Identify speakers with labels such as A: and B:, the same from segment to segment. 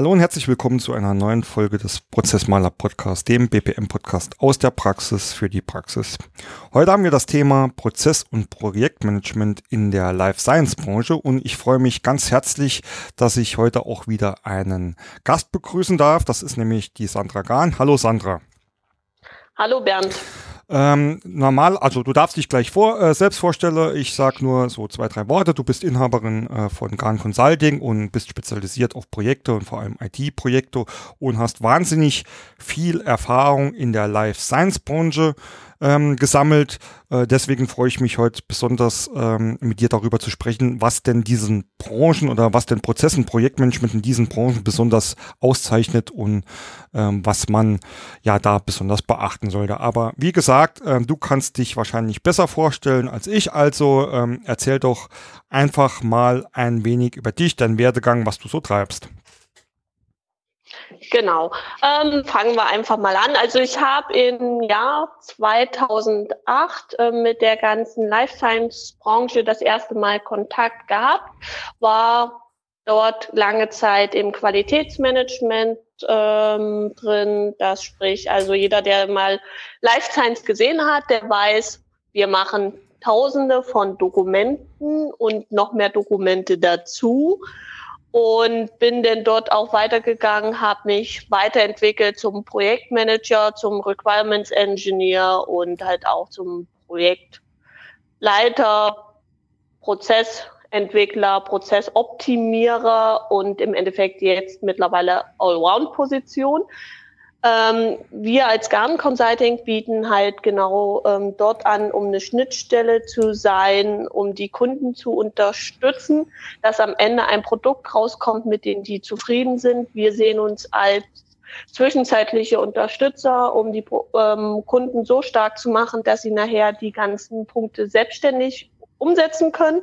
A: Hallo und herzlich willkommen zu einer neuen Folge des Prozessmaler Podcast, dem BPM Podcast aus der Praxis für die Praxis. Heute haben wir das Thema Prozess- und Projektmanagement in der Life Science Branche und ich freue mich ganz herzlich, dass ich heute auch wieder einen Gast begrüßen darf. Das ist nämlich die Sandra Gahn. Hallo Sandra.
B: Hallo Bernd.
A: Ähm, normal, also du darfst dich gleich vor, äh, selbst vorstellen. Ich sag nur so zwei, drei Worte. Du bist Inhaberin äh, von Garn Consulting und bist spezialisiert auf Projekte und vor allem IT-Projekte und hast wahnsinnig viel Erfahrung in der Life Science Branche ähm, gesammelt. Äh, deswegen freue ich mich heute besonders ähm, mit dir darüber zu sprechen, was denn diesen Branchen oder was denn Prozessen, Projektmanagement in diesen Branchen besonders auszeichnet und ähm, was man ja da besonders beachten sollte. Aber wie gesagt, äh, du kannst dich wahrscheinlich besser vorstellen als ich. Also ähm, erzähl doch einfach mal ein wenig über dich, deinen Werdegang, was du so treibst.
B: Genau. Ähm, fangen wir einfach mal an. Also ich habe im Jahr 2008 äh, mit der ganzen Life Science Branche das erste Mal Kontakt gehabt, war dort lange Zeit im Qualitätsmanagement ähm, drin. Das sprich, also jeder, der mal Life Science gesehen hat, der weiß, wir machen Tausende von Dokumenten und noch mehr Dokumente dazu und bin dann dort auch weitergegangen, habe mich weiterentwickelt zum Projektmanager, zum Requirements Engineer und halt auch zum Projektleiter, Prozessentwickler, Prozessoptimierer und im Endeffekt jetzt mittlerweile Allround-Position. Ähm, wir als Garn Consulting bieten halt genau ähm, dort an, um eine Schnittstelle zu sein, um die Kunden zu unterstützen, dass am Ende ein Produkt rauskommt, mit dem die zufrieden sind. Wir sehen uns als zwischenzeitliche Unterstützer, um die ähm, Kunden so stark zu machen, dass sie nachher die ganzen Punkte selbstständig umsetzen können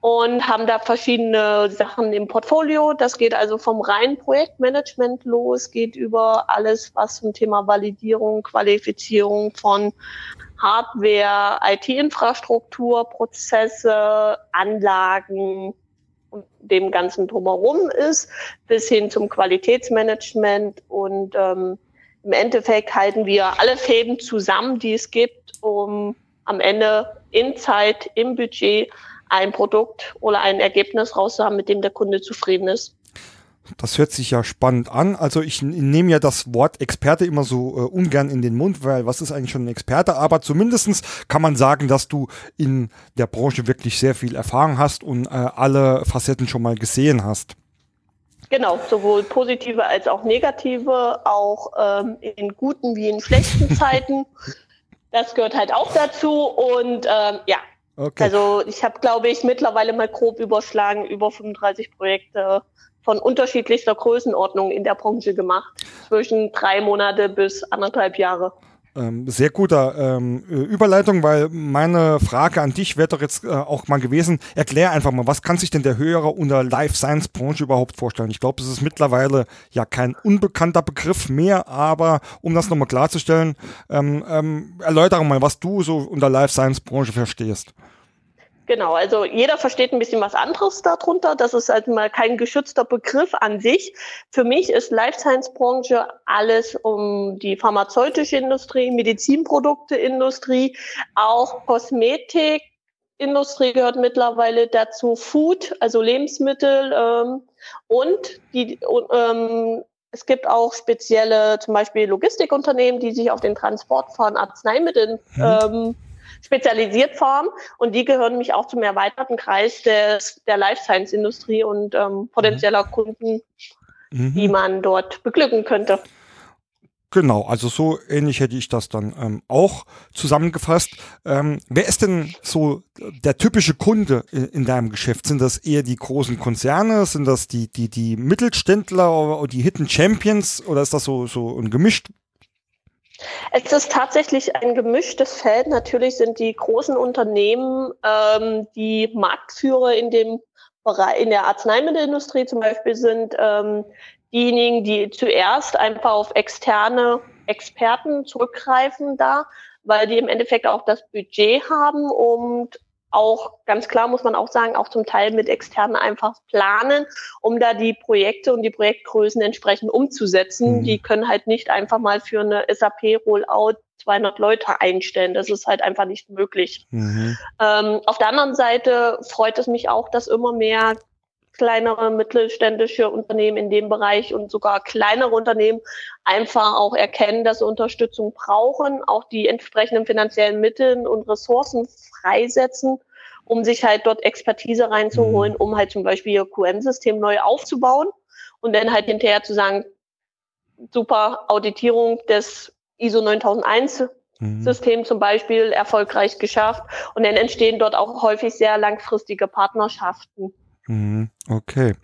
B: und haben da verschiedene Sachen im Portfolio. Das geht also vom reinen Projektmanagement los, geht über alles, was zum Thema Validierung, Qualifizierung von Hardware, IT-Infrastruktur, Prozesse, Anlagen und dem Ganzen drumherum ist, bis hin zum Qualitätsmanagement. Und ähm, im Endeffekt halten wir alle Fäden zusammen, die es gibt, um am Ende in Zeit, im Budget ein Produkt oder ein Ergebnis rauszuhaben, mit dem der Kunde zufrieden ist.
A: Das hört sich ja spannend an. Also ich nehme ja das Wort Experte immer so äh, ungern in den Mund, weil was ist eigentlich schon ein Experte? Aber zumindestens kann man sagen, dass du in der Branche wirklich sehr viel Erfahrung hast und äh, alle Facetten schon mal gesehen hast.
B: Genau, sowohl positive als auch negative, auch ähm, in guten wie in schlechten Zeiten. Das gehört halt auch dazu. Und ähm, ja, Okay. Also ich habe, glaube ich, mittlerweile mal grob überschlagen, über 35 Projekte von unterschiedlichster Größenordnung in der Branche gemacht. Zwischen drei Monate bis anderthalb Jahre.
A: Ähm, sehr guter ähm, Überleitung, weil meine Frage an dich wäre doch jetzt äh, auch mal gewesen, erklär einfach mal, was kann sich denn der Hörer unter Life Science Branche überhaupt vorstellen? Ich glaube, es ist mittlerweile ja kein unbekannter Begriff mehr, aber um das nochmal klarzustellen, ähm, ähm, erläutere mal, was du so unter Life Science Branche verstehst.
B: Genau, also jeder versteht ein bisschen was anderes darunter. Das ist halt mal kein geschützter Begriff an sich. Für mich ist Life Science Branche alles um die pharmazeutische Industrie, Medizinprodukteindustrie, auch Kosmetik. Industrie gehört mittlerweile dazu, Food, also Lebensmittel ähm, und die ähm, es gibt auch spezielle, zum Beispiel Logistikunternehmen, die sich auf den Transport von Arzneimitteln mhm. ähm, spezialisiert formen und die gehören nämlich auch zum erweiterten Kreis des, der Life Science Industrie und ähm, potenzieller mhm. Kunden, mhm. die man dort beglücken könnte.
A: Genau, also so ähnlich hätte ich das dann ähm, auch zusammengefasst. Ähm, wer ist denn so der typische Kunde in, in, deinem Geschäft? Sind das eher die großen Konzerne? Sind das die, die, die Mittelständler oder die Hidden Champions? Oder ist das so, so ein gemischt
B: es ist tatsächlich ein gemischtes Feld. Natürlich sind die großen Unternehmen ähm, die Marktführer in dem Bereich, in der Arzneimittelindustrie zum Beispiel sind ähm, diejenigen, die zuerst einfach auf externe Experten zurückgreifen da, weil die im Endeffekt auch das Budget haben und auch ganz klar muss man auch sagen, auch zum Teil mit externen einfach planen, um da die Projekte und die Projektgrößen entsprechend umzusetzen. Mhm. Die können halt nicht einfach mal für eine SAP-Rollout 200 Leute einstellen. Das ist halt einfach nicht möglich. Mhm. Ähm, auf der anderen Seite freut es mich auch, dass immer mehr kleinere mittelständische Unternehmen in dem Bereich und sogar kleinere Unternehmen einfach auch erkennen, dass sie Unterstützung brauchen, auch die entsprechenden finanziellen Mittel und Ressourcen freisetzen, um sich halt dort Expertise reinzuholen, mhm. um halt zum Beispiel ihr QM-System neu aufzubauen und dann halt hinterher zu sagen, super Auditierung des ISO 9001 mhm. System zum Beispiel erfolgreich geschafft und dann entstehen dort auch häufig sehr langfristige Partnerschaften.
A: Mhm. Okay.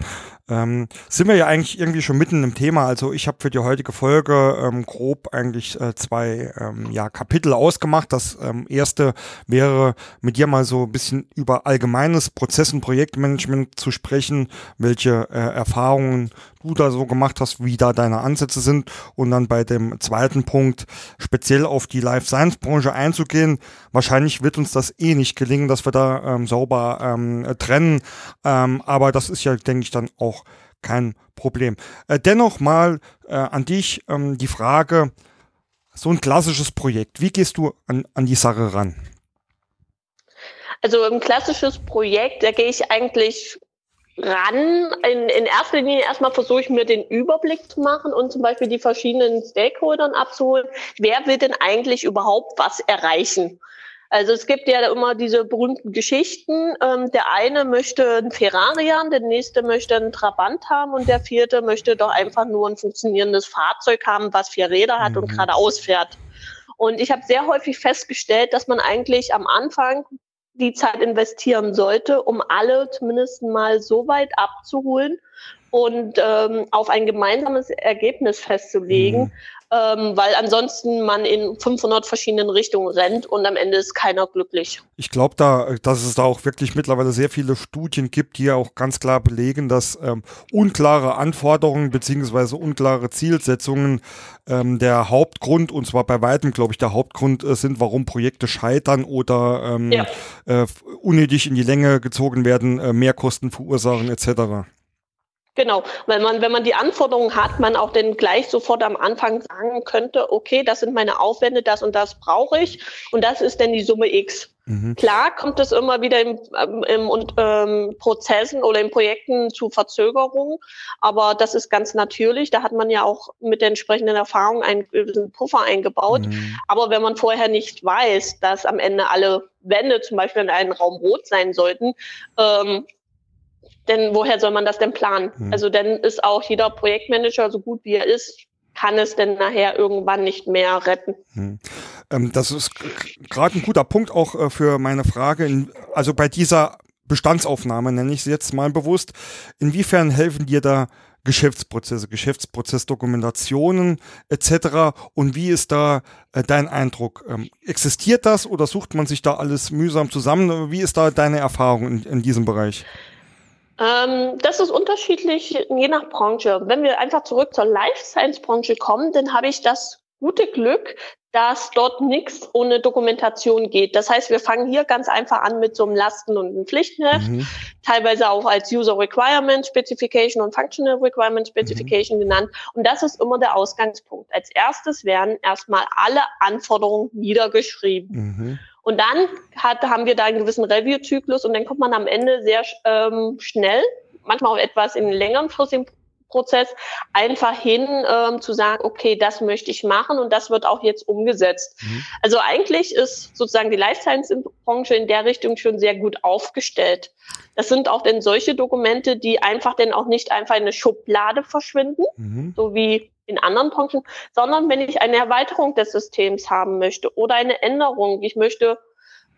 A: Ähm, sind wir ja eigentlich irgendwie schon mitten im Thema. Also ich habe für die heutige Folge ähm, grob eigentlich äh, zwei ähm, ja, Kapitel ausgemacht. Das ähm, erste wäre mit dir mal so ein bisschen über allgemeines Prozess- und Projektmanagement zu sprechen, welche äh, Erfahrungen du da so gemacht hast, wie da deine Ansätze sind und dann bei dem zweiten Punkt speziell auf die Life Science Branche einzugehen. Wahrscheinlich wird uns das eh nicht gelingen, dass wir da ähm, sauber ähm, trennen, ähm, aber das ist ja, denke ich, dann auch kein Problem. Äh, dennoch mal äh, an dich ähm, die Frage, so ein klassisches Projekt, wie gehst du an, an die Sache ran?
B: Also ein klassisches Projekt, da gehe ich eigentlich ran. In, in erster Linie erstmal versuche ich mir den Überblick zu machen und zum Beispiel die verschiedenen Stakeholdern abzuholen. Wer will denn eigentlich überhaupt was erreichen? Also es gibt ja immer diese berühmten Geschichten. Ähm, der eine möchte ein Ferrari haben, der nächste möchte einen Trabant haben und der vierte möchte doch einfach nur ein funktionierendes Fahrzeug haben, was vier Räder hat mhm. und geradeaus fährt. Und ich habe sehr häufig festgestellt, dass man eigentlich am Anfang die Zeit investieren sollte, um alle zumindest mal so weit abzuholen und ähm, auf ein gemeinsames Ergebnis festzulegen, mhm ähm, weil ansonsten man in 500 verschiedenen Richtungen rennt und am Ende ist keiner glücklich.
A: Ich glaube da, dass es da auch wirklich mittlerweile sehr viele Studien gibt, die ja auch ganz klar belegen, dass ähm, unklare Anforderungen beziehungsweise unklare Zielsetzungen ähm, der Hauptgrund, und zwar bei weitem, glaube ich, der Hauptgrund äh, sind, warum Projekte scheitern oder ähm, ja. äh, unnötig in die Länge gezogen werden, äh, Mehrkosten verursachen etc.
B: Genau, weil man, wenn man die Anforderungen hat, man auch dann gleich sofort am Anfang sagen könnte, okay, das sind meine Aufwände, das und das brauche ich und das ist dann die Summe X. Mhm. Klar kommt es immer wieder im, ähm, im, im ähm, Prozessen oder in Projekten zu Verzögerungen, aber das ist ganz natürlich. Da hat man ja auch mit der entsprechenden Erfahrung einen gewissen Puffer eingebaut. Mhm. Aber wenn man vorher nicht weiß, dass am Ende alle Wände zum Beispiel in einem Raum rot sein sollten, ähm, denn woher soll man das denn planen? Hm. Also dann ist auch jeder Projektmanager, so gut wie er ist, kann es denn nachher irgendwann nicht mehr retten. Hm.
A: Ähm, das ist gerade ein guter Punkt auch äh, für meine Frage. Also bei dieser Bestandsaufnahme nenne ich sie jetzt mal bewusst. Inwiefern helfen dir da Geschäftsprozesse, Geschäftsprozessdokumentationen etc. Und wie ist da äh, dein Eindruck? Ähm, existiert das oder sucht man sich da alles mühsam zusammen? Wie ist da deine Erfahrung in, in diesem Bereich?
B: Ähm, das ist unterschiedlich je nach Branche. Wenn wir einfach zurück zur Life Science Branche kommen, dann habe ich das gute Glück, dass dort nichts ohne Dokumentation geht. Das heißt, wir fangen hier ganz einfach an mit so einem Lasten- und einem Pflichtenheft, mhm. teilweise auch als User Requirement Specification und Functional Requirement Specification mhm. genannt. Und das ist immer der Ausgangspunkt. Als erstes werden erstmal alle Anforderungen niedergeschrieben. Mhm. Und dann hat, haben wir da einen gewissen Review-Zyklus und dann kommt man am Ende sehr ähm, schnell, manchmal auch etwas in längeren Prozess, einfach hin ähm, zu sagen, okay, das möchte ich machen und das wird auch jetzt umgesetzt. Mhm. Also eigentlich ist sozusagen die Life Science-Branche in der Richtung schon sehr gut aufgestellt. Das sind auch denn solche Dokumente, die einfach dann auch nicht einfach in eine Schublade verschwinden, mhm. so wie in anderen Branchen, sondern wenn ich eine Erweiterung des Systems haben möchte oder eine Änderung, ich möchte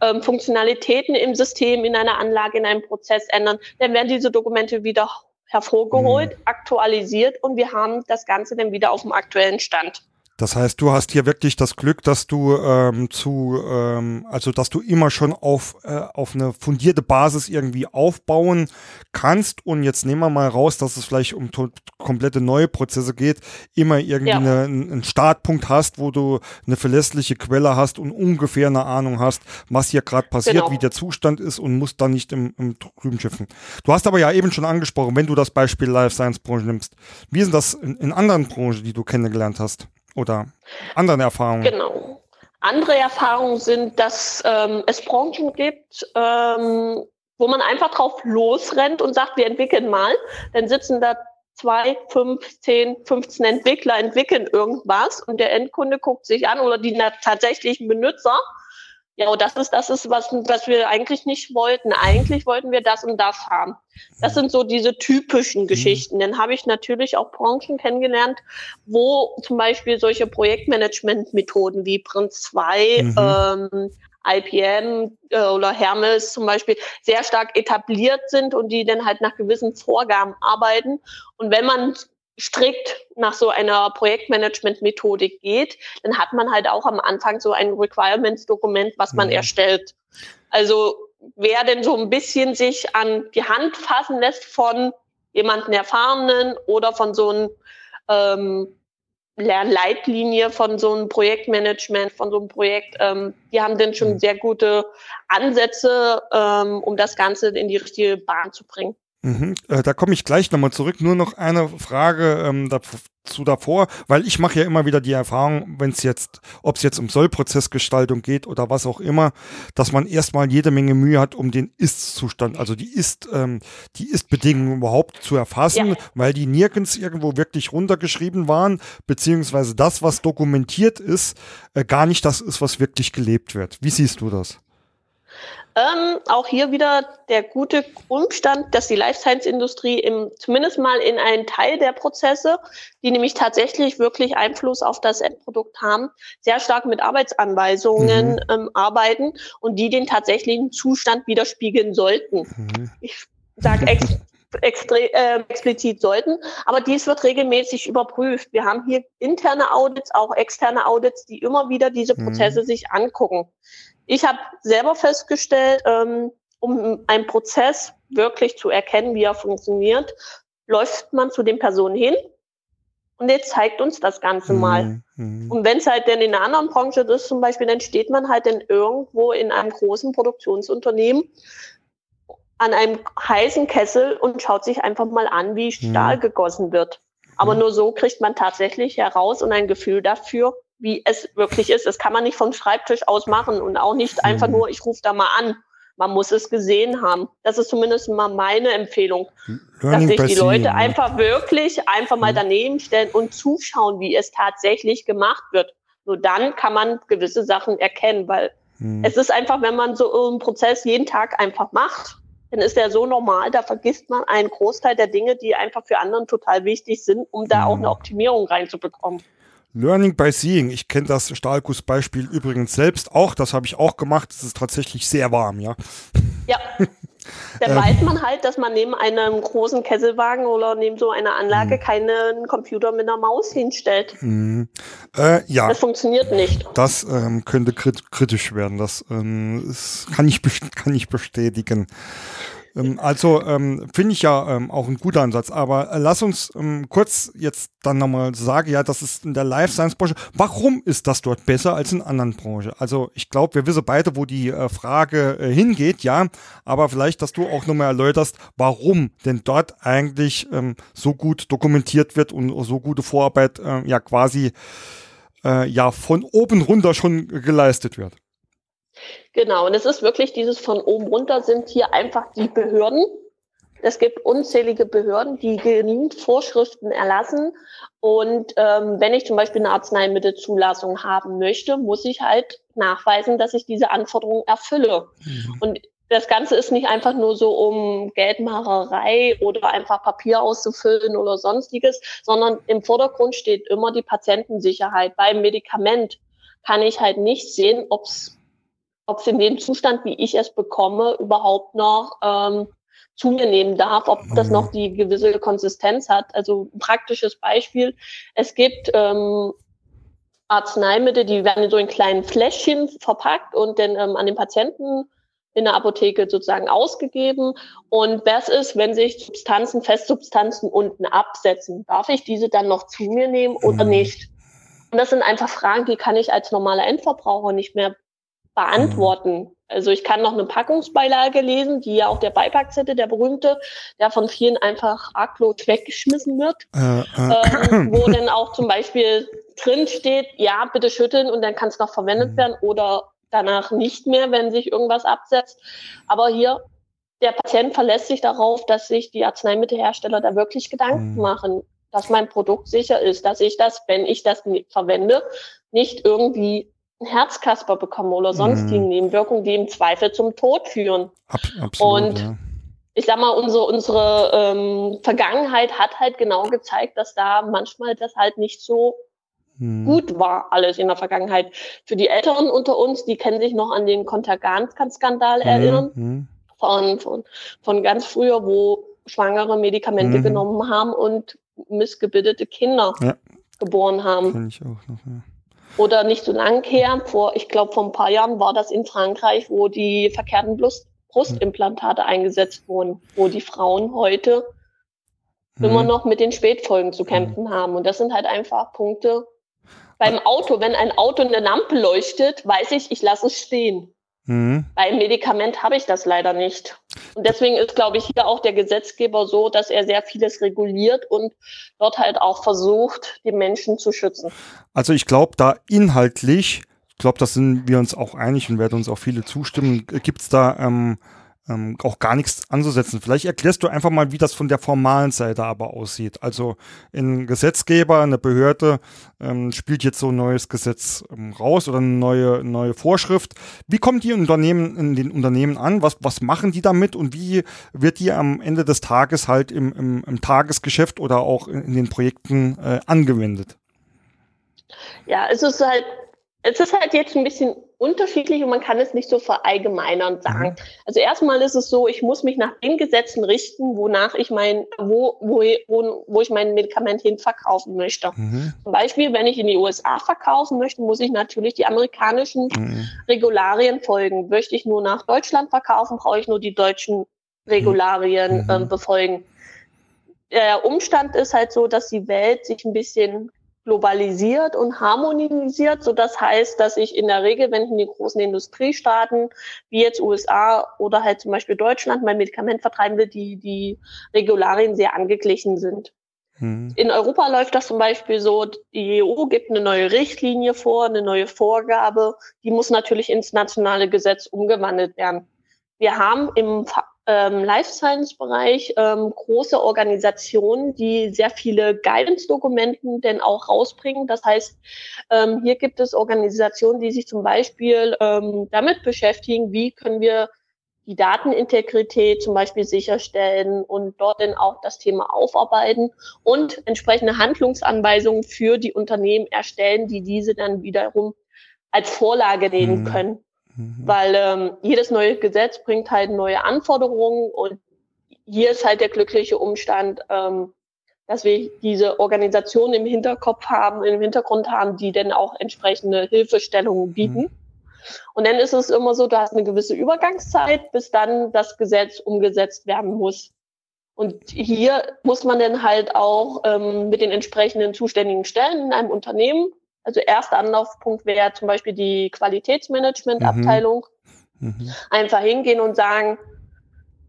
B: ähm, Funktionalitäten im System, in einer Anlage, in einem Prozess ändern, dann werden diese Dokumente wieder hervorgeholt, mhm. aktualisiert und wir haben das Ganze dann wieder auf dem aktuellen Stand.
A: Das heißt, du hast hier wirklich das Glück, dass du ähm, zu, ähm, also dass du immer schon auf, äh, auf eine fundierte Basis irgendwie aufbauen kannst. Und jetzt nehmen wir mal raus, dass es vielleicht um komplette neue Prozesse geht, immer irgendwie ja. eine, einen Startpunkt hast, wo du eine verlässliche Quelle hast und ungefähr eine Ahnung hast, was hier gerade passiert, genau. wie der Zustand ist und musst dann nicht im, im Trüben schiffen. Du hast aber ja eben schon angesprochen, wenn du das Beispiel Life Science Branche nimmst, wie ist das in, in anderen Branchen, die du kennengelernt hast? Oder anderen Erfahrungen?
B: Genau. Andere Erfahrungen sind, dass ähm, es Branchen gibt, ähm, wo man einfach drauf losrennt und sagt, wir entwickeln mal. Dann sitzen da zwei, fünf, zehn, 15 Entwickler, entwickeln irgendwas und der Endkunde guckt sich an oder die tatsächlichen Benutzer ja, und das ist, das ist was, was wir eigentlich nicht wollten. Eigentlich wollten wir das und das haben. Das sind so diese typischen mhm. Geschichten. Dann habe ich natürlich auch Branchen kennengelernt, wo zum Beispiel solche Projektmanagement-Methoden wie Prinz 2, mhm. ähm, IPM äh, oder Hermes zum Beispiel sehr stark etabliert sind und die dann halt nach gewissen Vorgaben arbeiten. Und wenn man strikt nach so einer Projektmanagement-Methodik geht, dann hat man halt auch am Anfang so ein Requirements-Dokument, was man mhm. erstellt. Also wer denn so ein bisschen sich an die Hand fassen lässt von jemanden Erfahrenen oder von so einem ähm, Lernleitlinie von so einem Projektmanagement, von so einem Projekt, ähm, die haben dann schon mhm. sehr gute Ansätze, ähm, um das Ganze in die richtige Bahn zu bringen.
A: Mhm. Äh, da komme ich gleich nochmal zurück. Nur noch eine Frage ähm, dazu davor, weil ich mache ja immer wieder die Erfahrung, wenn es jetzt, ob es jetzt um Sollprozessgestaltung geht oder was auch immer, dass man erstmal jede Menge Mühe hat, um den Ist-Zustand, also die Ist, ähm, die Ist-Bedingungen überhaupt zu erfassen, ja. weil die nirgends irgendwo wirklich runtergeschrieben waren, beziehungsweise das, was dokumentiert ist, äh, gar nicht das ist, was wirklich gelebt wird. Wie siehst du das?
B: Ähm, auch hier wieder der gute Umstand, dass die Life Science Industrie im, zumindest mal in einen Teil der Prozesse, die nämlich tatsächlich wirklich Einfluss auf das Endprodukt haben, sehr stark mit Arbeitsanweisungen mhm. ähm, arbeiten und die den tatsächlichen Zustand widerspiegeln sollten. Mhm. Ich sage ex extre äh, explizit sollten, aber dies wird regelmäßig überprüft. Wir haben hier interne Audits, auch externe Audits, die immer wieder diese mhm. Prozesse mhm. sich angucken. Ich habe selber festgestellt, ähm, um einen Prozess wirklich zu erkennen, wie er funktioniert, läuft man zu den Personen hin und der zeigt uns das Ganze mhm. mal. Mhm. Und wenn es halt denn in einer anderen Branche ist, zum Beispiel, dann steht man halt dann irgendwo in einem großen Produktionsunternehmen an einem heißen Kessel und schaut sich einfach mal an, wie mhm. Stahl mhm. gegossen wird. Aber mhm. nur so kriegt man tatsächlich heraus und ein Gefühl dafür, wie es wirklich ist. Das kann man nicht vom Schreibtisch aus machen und auch nicht einfach mhm. nur, ich rufe da mal an. Man muss es gesehen haben. Das ist zumindest mal meine Empfehlung, Learning dass sich die Leute einfach wirklich einfach mal mhm. daneben stellen und zuschauen, wie es tatsächlich gemacht wird. Nur dann kann man gewisse Sachen erkennen, weil hm. es ist einfach, wenn man so einen Prozess jeden Tag einfach macht, dann ist der so normal, da vergisst man einen Großteil der Dinge, die einfach für anderen total wichtig sind, um da hm. auch eine Optimierung reinzubekommen.
A: Learning by Seeing. Ich kenne das Stahlgussbeispiel übrigens selbst auch. Das habe ich auch gemacht. Es ist tatsächlich sehr warm, ja.
B: Ja. Dann ähm, weiß man halt, dass man neben einem großen Kesselwagen oder neben so einer Anlage mh. keinen Computer mit einer Maus hinstellt.
A: Mh. Äh, ja.
B: Das funktioniert nicht.
A: Das ähm, könnte kritisch werden. Das, ähm, das kann, ich kann ich bestätigen. Ähm, also ähm, finde ich ja ähm, auch ein guter Ansatz. Aber äh, lass uns ähm, kurz jetzt dann nochmal sagen, ja, das ist in der Life Science Branche. Warum ist das dort besser als in anderen Branchen? Also ich glaube, wir wissen beide, wo die äh, Frage äh, hingeht, ja. Aber vielleicht, dass du auch nochmal erläuterst, warum denn dort eigentlich ähm, so gut dokumentiert wird und so gute Vorarbeit äh, ja quasi äh, ja von oben runter schon geleistet wird.
B: Genau, und es ist wirklich dieses von oben runter sind hier einfach die Behörden. Es gibt unzählige Behörden, die genügend Vorschriften erlassen. Und ähm, wenn ich zum Beispiel eine Arzneimittelzulassung haben möchte, muss ich halt nachweisen, dass ich diese Anforderungen erfülle. Mhm. Und das Ganze ist nicht einfach nur so um Geldmacherei oder einfach Papier auszufüllen oder sonstiges, sondern im Vordergrund steht immer die Patientensicherheit. Beim Medikament kann ich halt nicht sehen, ob es ob es in dem Zustand, wie ich es bekomme, überhaupt noch ähm, zu mir nehmen darf, ob das noch die gewisse Konsistenz hat. Also ein praktisches Beispiel. Es gibt ähm, Arzneimittel, die werden so in kleinen Fläschchen verpackt und dann ähm, an den Patienten in der Apotheke sozusagen ausgegeben. Und was ist, wenn sich Substanzen, Festsubstanzen unten absetzen? Darf ich diese dann noch zu mir nehmen oder mhm. nicht? Und das sind einfach Fragen, die kann ich als normaler Endverbraucher nicht mehr beantworten. Mhm. Also ich kann noch eine Packungsbeilage lesen, die ja auch der Beipackzettel, der berühmte, der von vielen einfach arglos weggeschmissen wird, äh, äh. Ähm, wo dann auch zum Beispiel drin steht, ja, bitte schütteln und dann kann es noch verwendet mhm. werden oder danach nicht mehr, wenn sich irgendwas absetzt. Aber hier, der Patient verlässt sich darauf, dass sich die Arzneimittelhersteller da wirklich Gedanken mhm. machen, dass mein Produkt sicher ist, dass ich das, wenn ich das verwende, nicht irgendwie Herzkasper bekomme oder sonstige mhm. Nebenwirkungen, die im Zweifel zum Tod führen. Ab, absolut, Und ja. ich sag mal, unsere, unsere ähm, Vergangenheit hat halt genau gezeigt, dass da manchmal das halt nicht so hm. gut war alles in der Vergangenheit. Für die Älteren unter uns, die können sich noch an den Kontergan-Skandal hm. erinnern. Hm. Von, von, von ganz früher, wo Schwangere Medikamente hm. genommen haben und missgebildete Kinder ja. geboren haben. Kenn ich auch noch, ja. Oder nicht so lang her, vor, ich glaube, vor ein paar Jahren war das in Frankreich, wo die verkehrten Brust, Brustimplantate eingesetzt wurden, wo die Frauen heute immer noch mit den Spätfolgen zu kämpfen haben. Und das sind halt einfach Punkte, beim Auto, wenn ein Auto in der Lampe leuchtet, weiß ich, ich lasse es stehen. Mhm. Beim Medikament habe ich das leider nicht. Und deswegen ist, glaube ich, hier auch der Gesetzgeber so, dass er sehr vieles reguliert und dort halt auch versucht, die Menschen zu schützen.
A: Also ich glaube, da inhaltlich, ich glaube, da sind wir uns auch einig und werden uns auch viele zustimmen, gibt es da ähm, ähm, auch gar nichts anzusetzen. Vielleicht erklärst du einfach mal, wie das von der formalen Seite aber aussieht. Also ein Gesetzgeber, eine Behörde ähm, spielt jetzt so ein neues Gesetz ähm, raus oder eine neue, neue Vorschrift. Wie kommen die Unternehmen in den Unternehmen an? Was, was machen die damit und wie wird die am Ende des Tages halt im, im, im Tagesgeschäft oder auch in, in den Projekten äh, angewendet?
B: Ja, es ist halt es ist halt jetzt ein bisschen unterschiedlich und man kann es nicht so verallgemeinern sagen. Mhm. Also erstmal ist es so, ich muss mich nach den Gesetzen richten, wonach ich mein, wo, wo, wo, wo ich mein Medikament hin verkaufen möchte. Mhm. Zum Beispiel, wenn ich in die USA verkaufen möchte, muss ich natürlich die amerikanischen mhm. Regularien folgen. Möchte ich nur nach Deutschland verkaufen, brauche ich nur die deutschen Regularien äh, befolgen. Der Umstand ist halt so, dass die Welt sich ein bisschen globalisiert und harmonisiert, so das heißt, dass ich in der Regel, wenn ich in die großen Industriestaaten wie jetzt USA oder halt zum Beispiel Deutschland mein Medikament vertreiben will, die die Regularien sehr angeglichen sind. Mhm. In Europa läuft das zum Beispiel so, die EU gibt eine neue Richtlinie vor, eine neue Vorgabe, die muss natürlich ins nationale Gesetz umgewandelt werden. Wir haben im ähm, Life Science Bereich ähm, große Organisationen, die sehr viele Guidance-Dokumenten denn auch rausbringen. Das heißt, ähm, hier gibt es Organisationen, die sich zum Beispiel ähm, damit beschäftigen, wie können wir die Datenintegrität zum Beispiel sicherstellen und dort dann auch das Thema aufarbeiten und entsprechende Handlungsanweisungen für die Unternehmen erstellen, die diese dann wiederum als Vorlage nehmen mhm. können. Mhm. Weil ähm, jedes neue Gesetz bringt halt neue Anforderungen und hier ist halt der glückliche Umstand, ähm, dass wir diese Organisation im Hinterkopf haben, im Hintergrund haben, die dann auch entsprechende Hilfestellungen bieten. Mhm. Und dann ist es immer so, du hast eine gewisse Übergangszeit, bis dann das Gesetz umgesetzt werden muss. Und hier muss man dann halt auch ähm, mit den entsprechenden zuständigen Stellen in einem Unternehmen also erster Anlaufpunkt wäre zum Beispiel die Qualitätsmanagement-Abteilung. Mhm. Mhm. Einfach hingehen und sagen,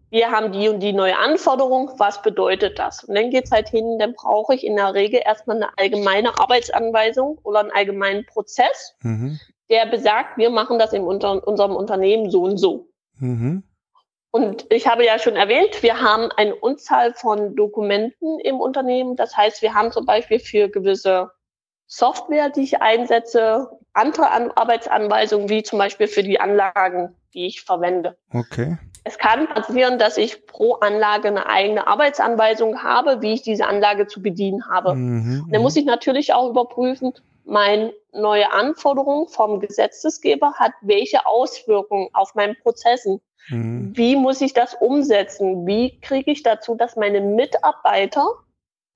B: wir haben die und die neue Anforderung, was bedeutet das? Und dann geht's halt hin, dann brauche ich in der Regel erstmal eine allgemeine Arbeitsanweisung oder einen allgemeinen Prozess, mhm. der besagt, wir machen das in unter unserem Unternehmen so und so. Mhm. Und ich habe ja schon erwähnt, wir haben eine Unzahl von Dokumenten im Unternehmen. Das heißt, wir haben zum Beispiel für gewisse Software, die ich einsetze, andere An Arbeitsanweisungen, wie zum Beispiel für die Anlagen, die ich verwende. Okay. Es kann passieren, dass ich pro Anlage eine eigene Arbeitsanweisung habe, wie ich diese Anlage zu bedienen habe. Mhm, dann muss mhm. ich natürlich auch überprüfen, meine neue Anforderung vom Gesetzesgeber hat welche Auswirkungen auf meinen Prozessen. Mhm. Wie muss ich das umsetzen? Wie kriege ich dazu, dass meine Mitarbeiter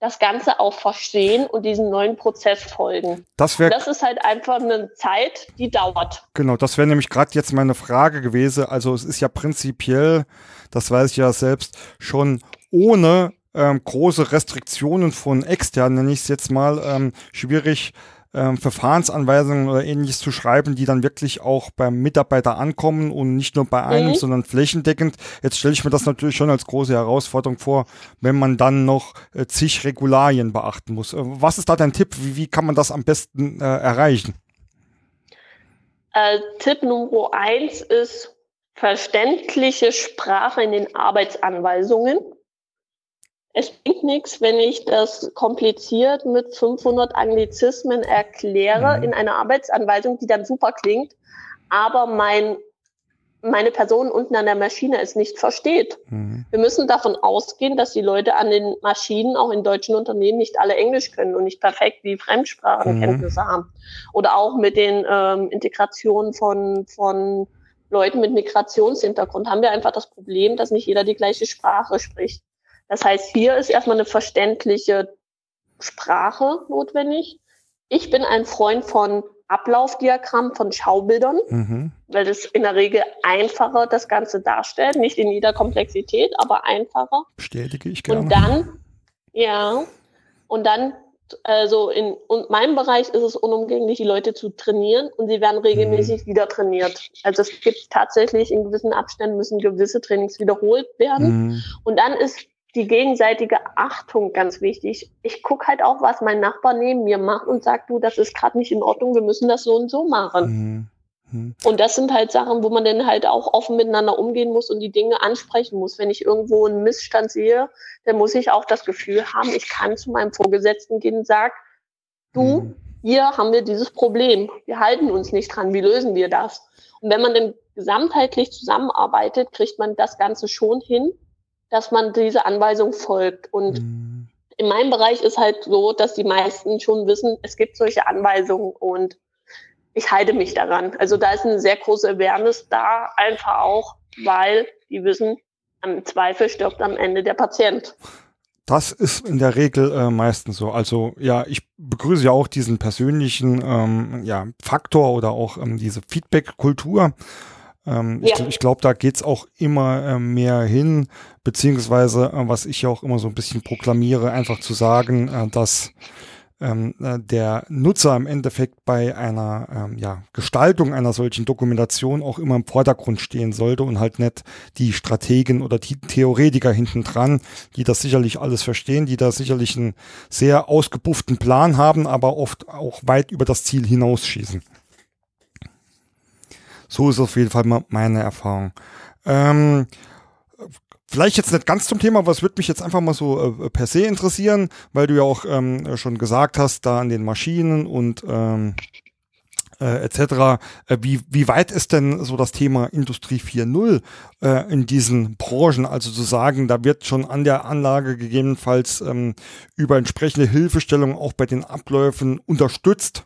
B: das Ganze auch verstehen und diesen neuen Prozess folgen.
A: Das, wär,
B: das ist halt einfach eine Zeit, die dauert.
A: Genau, das wäre nämlich gerade jetzt meine Frage gewesen. Also es ist ja prinzipiell, das weiß ich ja selbst, schon ohne ähm, große Restriktionen von extern, nenne ich es jetzt mal, ähm, schwierig, ähm, Verfahrensanweisungen oder ähnliches zu schreiben, die dann wirklich auch beim Mitarbeiter ankommen und nicht nur bei einem, mhm. sondern flächendeckend. Jetzt stelle ich mir das natürlich schon als große Herausforderung vor, wenn man dann noch äh, zig Regularien beachten muss. Äh, was ist da dein Tipp? Wie, wie kann man das am besten äh, erreichen?
B: Äh, Tipp Nummer eins ist verständliche Sprache in den Arbeitsanweisungen. Es bringt nichts, wenn ich das kompliziert mit 500 Anglizismen erkläre mhm. in einer Arbeitsanweisung, die dann super klingt, aber mein, meine Person unten an der Maschine es nicht versteht. Mhm. Wir müssen davon ausgehen, dass die Leute an den Maschinen auch in deutschen Unternehmen nicht alle Englisch können und nicht perfekt wie Fremdsprachenkenntnisse mhm. haben. Oder auch mit den ähm, Integrationen von, von Leuten mit Migrationshintergrund haben wir einfach das Problem, dass nicht jeder die gleiche Sprache spricht. Das heißt, hier ist erstmal eine verständliche Sprache notwendig. Ich bin ein Freund von Ablaufdiagramm, von Schaubildern, mhm. weil das in der Regel einfacher das Ganze darstellt. Nicht in jeder Komplexität, aber einfacher.
A: Bestätige ich gerne.
B: Und dann, ja, und dann, also in und meinem Bereich ist es unumgänglich, die Leute zu trainieren und sie werden regelmäßig mhm. wieder trainiert. Also es gibt tatsächlich in gewissen Abständen müssen gewisse Trainings wiederholt werden. Mhm. Und dann ist die gegenseitige Achtung ganz wichtig. Ich gucke halt auch, was mein Nachbar neben mir macht und sagt, du, das ist gerade nicht in Ordnung, wir müssen das so und so machen. Mhm. mhm. Und das sind halt Sachen, wo man dann halt auch offen miteinander umgehen muss und die Dinge ansprechen muss. Wenn ich irgendwo einen Missstand sehe, dann muss ich auch das Gefühl haben, ich kann zu meinem Vorgesetzten gehen und sagen, du, mhm. hier haben wir dieses Problem. Wir halten uns nicht dran. Wie lösen wir das? Und wenn man dann gesamtheitlich zusammenarbeitet, kriegt man das Ganze schon hin dass man diese Anweisung folgt. Und mhm. in meinem Bereich ist halt so, dass die meisten schon wissen, es gibt solche Anweisungen und ich halte mich daran. Also da ist eine sehr große Awareness da, einfach auch, weil die wissen, am Zweifel stirbt am Ende der Patient.
A: Das ist in der Regel äh, meistens so. Also ja, ich begrüße ja auch diesen persönlichen ähm, ja, Faktor oder auch ähm, diese Feedback-Kultur. Ähm, ja. Ich, ich glaube, da geht's auch immer äh, mehr hin, beziehungsweise, äh, was ich auch immer so ein bisschen proklamiere, einfach zu sagen, äh, dass ähm, äh, der Nutzer im Endeffekt bei einer ähm, ja, Gestaltung einer solchen Dokumentation auch immer im Vordergrund stehen sollte und halt nicht die Strategen oder die Theoretiker hinten dran, die das sicherlich alles verstehen, die da sicherlich einen sehr ausgebufften Plan haben, aber oft auch weit über das Ziel hinausschießen. So ist auf jeden Fall meine Erfahrung. Ähm, Vielleicht jetzt nicht ganz zum Thema, es würde mich jetzt einfach mal so äh, per se interessieren, weil du ja auch ähm, schon gesagt hast, da an den Maschinen und ähm, äh, etc. Äh, wie, wie weit ist denn so das Thema Industrie 4.0 äh, in diesen Branchen? Also zu sagen, da wird schon an der Anlage gegebenenfalls ähm, über entsprechende Hilfestellung auch bei den Abläufen unterstützt?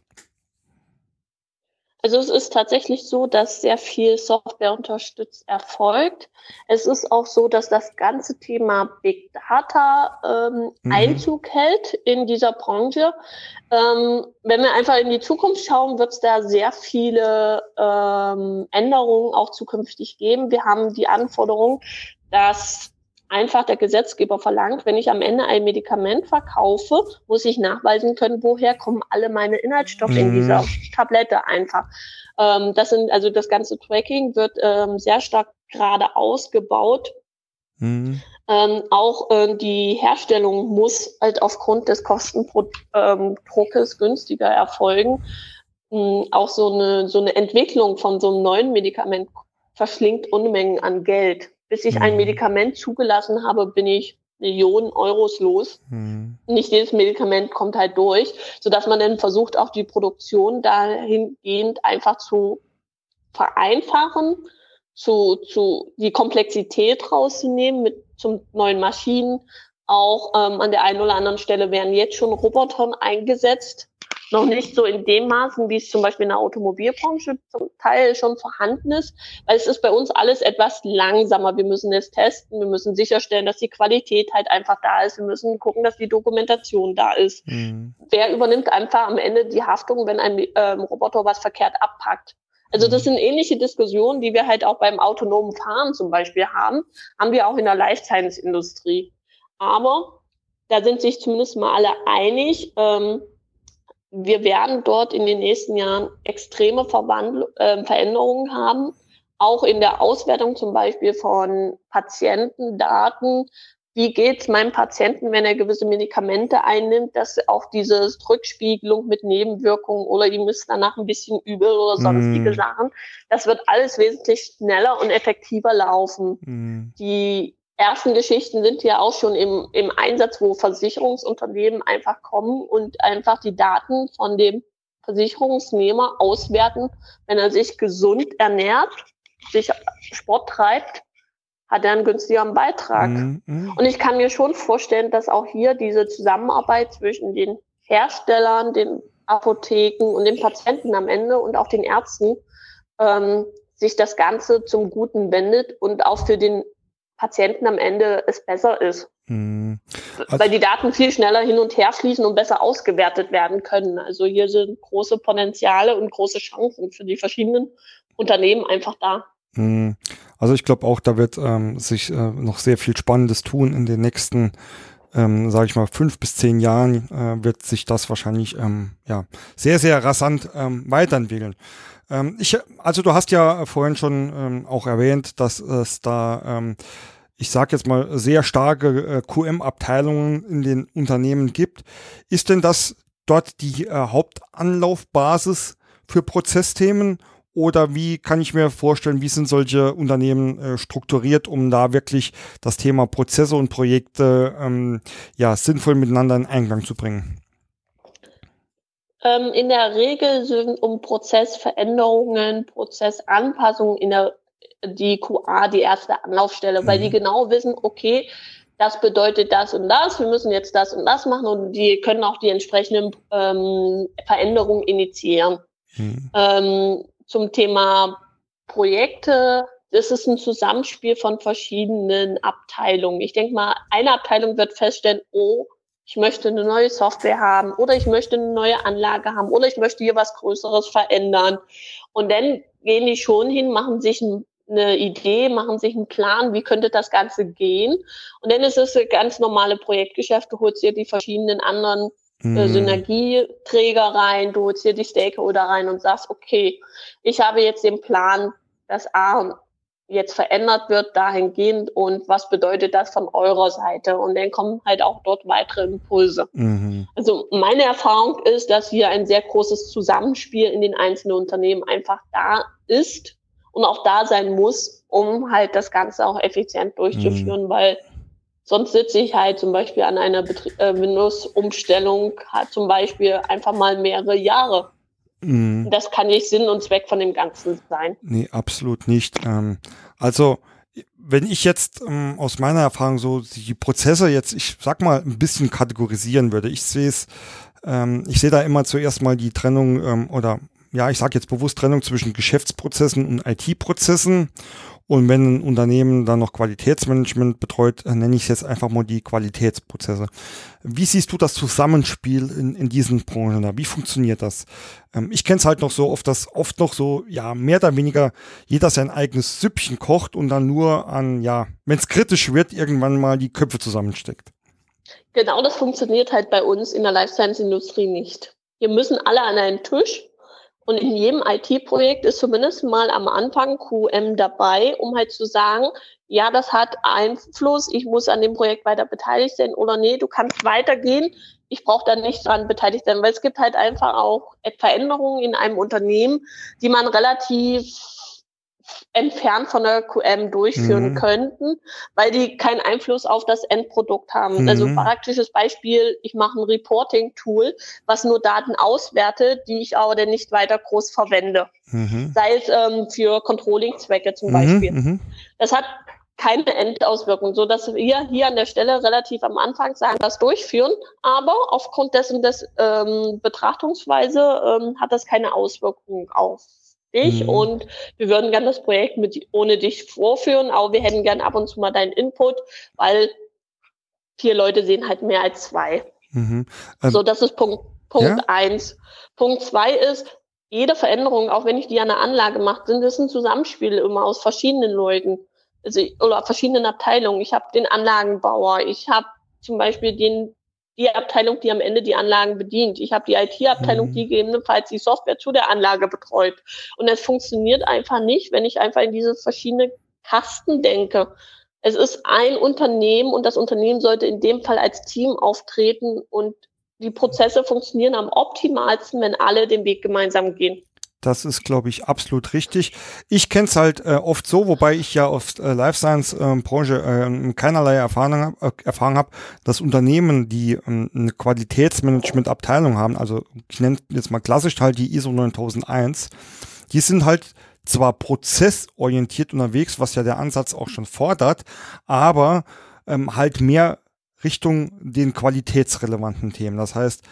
B: Also es ist tatsächlich so, dass sehr viel Software unterstützt erfolgt. Es ist auch so, dass das ganze Thema Big Data ähm, mhm. Einzug hält in dieser Branche. Ähm, wenn wir einfach in die Zukunft schauen, wird es da sehr viele ähm, Änderungen auch zukünftig geben. Wir haben die Anforderung, dass einfach der Gesetzgeber verlangt, wenn ich am Ende ein Medikament verkaufe, muss ich nachweisen können, woher kommen alle meine Inhaltsstoffe mhm. in dieser Tablette einfach. Ähm, das sind also das ganze Tracking wird ähm, sehr stark gerade ausgebaut. Mhm. Ähm, auch äh, die Herstellung muss halt aufgrund des Kostendruckes ähm, günstiger erfolgen. Ähm, auch so eine, so eine Entwicklung von so einem neuen Medikament verschlingt Unmengen an Geld. Bis ich mhm. ein Medikament zugelassen habe, bin ich Millionen Euros los. Mhm. Nicht jedes Medikament kommt halt durch, so dass man dann versucht, auch die Produktion dahingehend einfach zu vereinfachen, zu, zu die Komplexität rauszunehmen mit zum neuen Maschinen. Auch ähm, an der einen oder anderen Stelle werden jetzt schon Roboter eingesetzt, noch nicht so in dem Maßen, wie es zum Beispiel in der Automobilbranche zum Teil schon vorhanden ist, weil es ist bei uns alles etwas langsamer. Wir müssen es testen, wir müssen sicherstellen, dass die Qualität halt einfach da ist, wir müssen gucken, dass die Dokumentation da ist. Mhm. Wer übernimmt einfach am Ende die Haftung, wenn ein ähm, Roboter was verkehrt abpackt? Also das mhm. sind ähnliche Diskussionen, die wir halt auch beim autonomen Fahren zum Beispiel haben, haben wir auch in der Life Science Industrie. Aber da sind sich zumindest mal alle einig. Ähm, wir werden dort in den nächsten Jahren extreme Verwandl äh, Veränderungen haben, auch in der Auswertung zum Beispiel von Patientendaten. Wie geht's meinem Patienten, wenn er gewisse Medikamente einnimmt, dass auch diese Rückspiegelung mit Nebenwirkungen oder ihm ist danach ein bisschen übel oder sonstige mm. Sachen, das wird alles wesentlich schneller und effektiver laufen. Mm. Die ersten Geschichten sind ja auch schon im, im Einsatz, wo Versicherungsunternehmen einfach kommen und einfach die Daten von dem Versicherungsnehmer auswerten. Wenn er sich gesund ernährt, sich Sport treibt, hat er einen günstigeren Beitrag. Mhm. mhm. Und ich kann mir schon vorstellen, dass auch hier diese Zusammenarbeit zwischen den Herstellern, den Apotheken und den Patienten am Ende und auch den Ärzten ähm, sich das Ganze zum Guten wendet und auch für den Patienten am Ende es besser ist. Hm. Also Weil die Daten viel schneller hin und her fließen und besser ausgewertet werden können. Also hier sind große Potenziale und große Chancen für die verschiedenen Unternehmen einfach da.
A: Hm. Also ich glaube auch, da wird ähm, sich äh, noch sehr viel Spannendes tun in den nächsten ähm, sage ich mal, fünf bis zehn Jahren äh, wird sich das wahrscheinlich ähm, ja sehr, sehr rasant ähm, weiterentwickeln. Ähm, ich, also du hast ja vorhin schon ähm, auch erwähnt, dass es da, ähm, ich sage jetzt mal, sehr starke äh, QM-Abteilungen in den Unternehmen gibt. Ist denn das dort die äh, Hauptanlaufbasis für Prozessthemen? Oder wie kann ich mir vorstellen, wie sind solche Unternehmen äh, strukturiert, um da wirklich das Thema Prozesse und Projekte ähm, ja, sinnvoll miteinander in Einklang zu bringen?
B: Ähm, in der Regel sind um Prozessveränderungen, Prozessanpassungen in der die QA die erste Anlaufstelle, mhm. weil die mhm. genau wissen, okay, das bedeutet das und das, wir müssen jetzt das und das machen und die können auch die entsprechenden ähm, Veränderungen initiieren. Mhm. Ähm, zum Thema Projekte, das ist ein Zusammenspiel von verschiedenen Abteilungen. Ich denke mal, eine Abteilung wird feststellen, oh, ich möchte eine neue Software haben oder ich möchte eine neue Anlage haben oder ich möchte hier was Größeres verändern. Und dann gehen die schon hin, machen sich eine Idee, machen sich einen Plan, wie könnte das Ganze gehen. Und dann ist es ein ganz normale Projektgeschäft. Du holst dir die verschiedenen anderen äh, mhm. Synergieträger rein, du holst dir die Stakeholder rein und sagst, okay, ich habe jetzt den Plan, dass A jetzt verändert wird dahingehend und was bedeutet das von eurer Seite? Und dann kommen halt auch dort weitere Impulse. Mhm. Also meine Erfahrung ist, dass hier ein sehr großes Zusammenspiel in den einzelnen Unternehmen einfach da ist und auch da sein muss, um halt das Ganze auch effizient durchzuführen, mhm. weil sonst sitze ich halt zum Beispiel an einer äh, Windows-Umstellung halt zum Beispiel einfach mal mehrere Jahre. Mhm. Das kann nicht Sinn und Zweck von dem Ganzen sein.
A: Nee, absolut nicht. Ähm, also, wenn ich jetzt ähm, aus meiner Erfahrung so die Prozesse jetzt, ich sag mal, ein bisschen kategorisieren würde, ich sehe es, ähm, ich sehe da immer zuerst mal die Trennung ähm, oder ja, ich sage jetzt bewusst Trennung zwischen Geschäftsprozessen und IT-Prozessen und wenn ein Unternehmen dann noch Qualitätsmanagement betreut, äh, nenne ich es jetzt einfach mal die Qualitätsprozesse. Wie siehst du das Zusammenspiel in, in diesen Branchen da? Wie funktioniert das? Ähm, ich kenne es halt noch so oft, dass oft noch so, ja, mehr oder weniger jeder sein eigenes Süppchen kocht und dann nur an, ja, wenn es kritisch wird, irgendwann mal die Köpfe zusammensteckt.
B: Genau das funktioniert halt bei uns in der Life Science Industrie nicht. Wir müssen alle an einen Tisch und in jedem IT-Projekt ist zumindest mal am Anfang QM dabei, um halt zu sagen, ja, das hat Einfluss, ich muss an dem Projekt weiter beteiligt sein oder nee, du kannst weitergehen, ich brauche da nicht dran beteiligt sein, weil es gibt halt einfach auch Veränderungen in einem Unternehmen, die man relativ entfernt von der QM durchführen mhm. könnten, weil die keinen Einfluss auf das Endprodukt haben. Mhm. Also praktisches Beispiel, ich mache ein Reporting-Tool, was nur Daten auswertet, die ich aber dann nicht weiter groß verwende. Mhm. Sei es ähm, für Controlling-Zwecke zum mhm. Beispiel. Mhm. Das hat keine Endauswirkung, so dass wir hier an der Stelle relativ am Anfang sagen, das durchführen, aber aufgrund dessen des ähm, Betrachtungsweise ähm, hat das keine Auswirkung auf dich mhm. und wir würden gern das Projekt mit ohne dich vorführen, aber wir hätten gern ab und zu mal deinen Input, weil vier Leute sehen halt mehr als zwei. Mhm. Ähm, so, das ist Punkt Punkt ja? eins. Punkt zwei ist, jede Veränderung, auch wenn ich die an der Anlage mache, sind das ein Zusammenspiel immer aus verschiedenen Leuten also, oder verschiedenen Abteilungen. Ich habe den Anlagenbauer, ich habe zum Beispiel den, die Abteilung, die am Ende die Anlagen bedient. Ich habe die IT-Abteilung, mhm. die gegebenenfalls die Software zu der Anlage betreut. Und es funktioniert einfach nicht, wenn ich einfach in diese verschiedenen Kasten denke. Es ist ein Unternehmen und das Unternehmen sollte in dem Fall als Team auftreten und die Prozesse funktionieren am optimalsten, wenn alle den Weg gemeinsam gehen.
A: Das ist, glaube ich, absolut richtig. Ich kenne es halt äh, oft so, wobei ich ja aus äh, Life Science äh, Branche äh, keinerlei Erfahrung, äh, Erfahrung habe, dass Unternehmen, die äh, eine Qualitätsmanagement-Abteilung haben, also ich nenne jetzt mal klassisch halt die ISO 9001, die sind halt zwar prozessorientiert unterwegs, was ja der Ansatz auch schon fordert, aber ähm, halt mehr Richtung den qualitätsrelevanten Themen. Das heißt,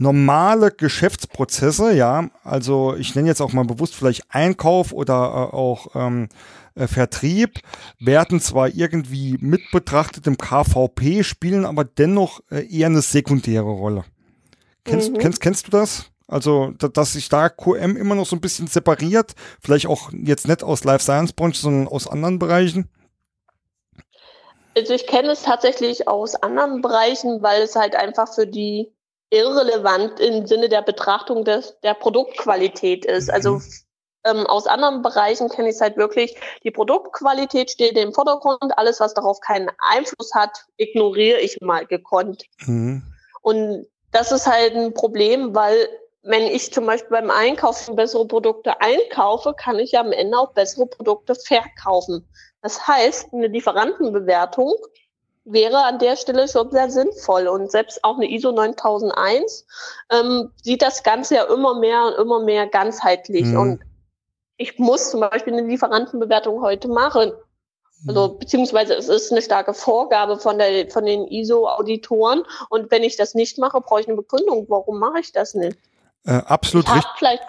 A: normale Geschäftsprozesse, ja, also ich nenne jetzt auch mal bewusst vielleicht Einkauf oder äh, auch ähm, äh, Vertrieb, werden zwar irgendwie mit betrachtet im KVP, spielen aber dennoch äh, eher eine sekundäre Rolle. Kennst, mhm. kennst, kennst du das? Also, da, dass sich da QM immer noch so ein bisschen separiert, vielleicht auch jetzt nicht aus Life Science Branche, sondern aus anderen Bereichen?
B: Also ich kenne es tatsächlich aus anderen Bereichen, weil es halt einfach für die irrelevant im Sinne der Betrachtung des, der Produktqualität ist. Also mhm. ähm, aus anderen Bereichen kenne ich es halt wirklich, die Produktqualität steht im Vordergrund, alles, was darauf keinen Einfluss hat, ignoriere ich mal gekonnt. Mhm. Und das ist halt ein Problem, weil wenn ich zum Beispiel beim Einkaufen bessere Produkte einkaufe, kann ich am Ende auch bessere Produkte verkaufen. Das heißt, eine Lieferantenbewertung wäre an der Stelle schon sehr sinnvoll. Und selbst auch eine ISO 9001 ähm, sieht das Ganze ja immer mehr und immer mehr ganzheitlich. Mhm. Und ich muss zum Beispiel eine Lieferantenbewertung heute machen. Also mhm. beziehungsweise es ist eine starke Vorgabe von der von den ISO-Auditoren und wenn ich das nicht mache, brauche ich eine Begründung. Warum mache ich das nicht?
A: Äh, absolut
B: richtig. Vielleicht,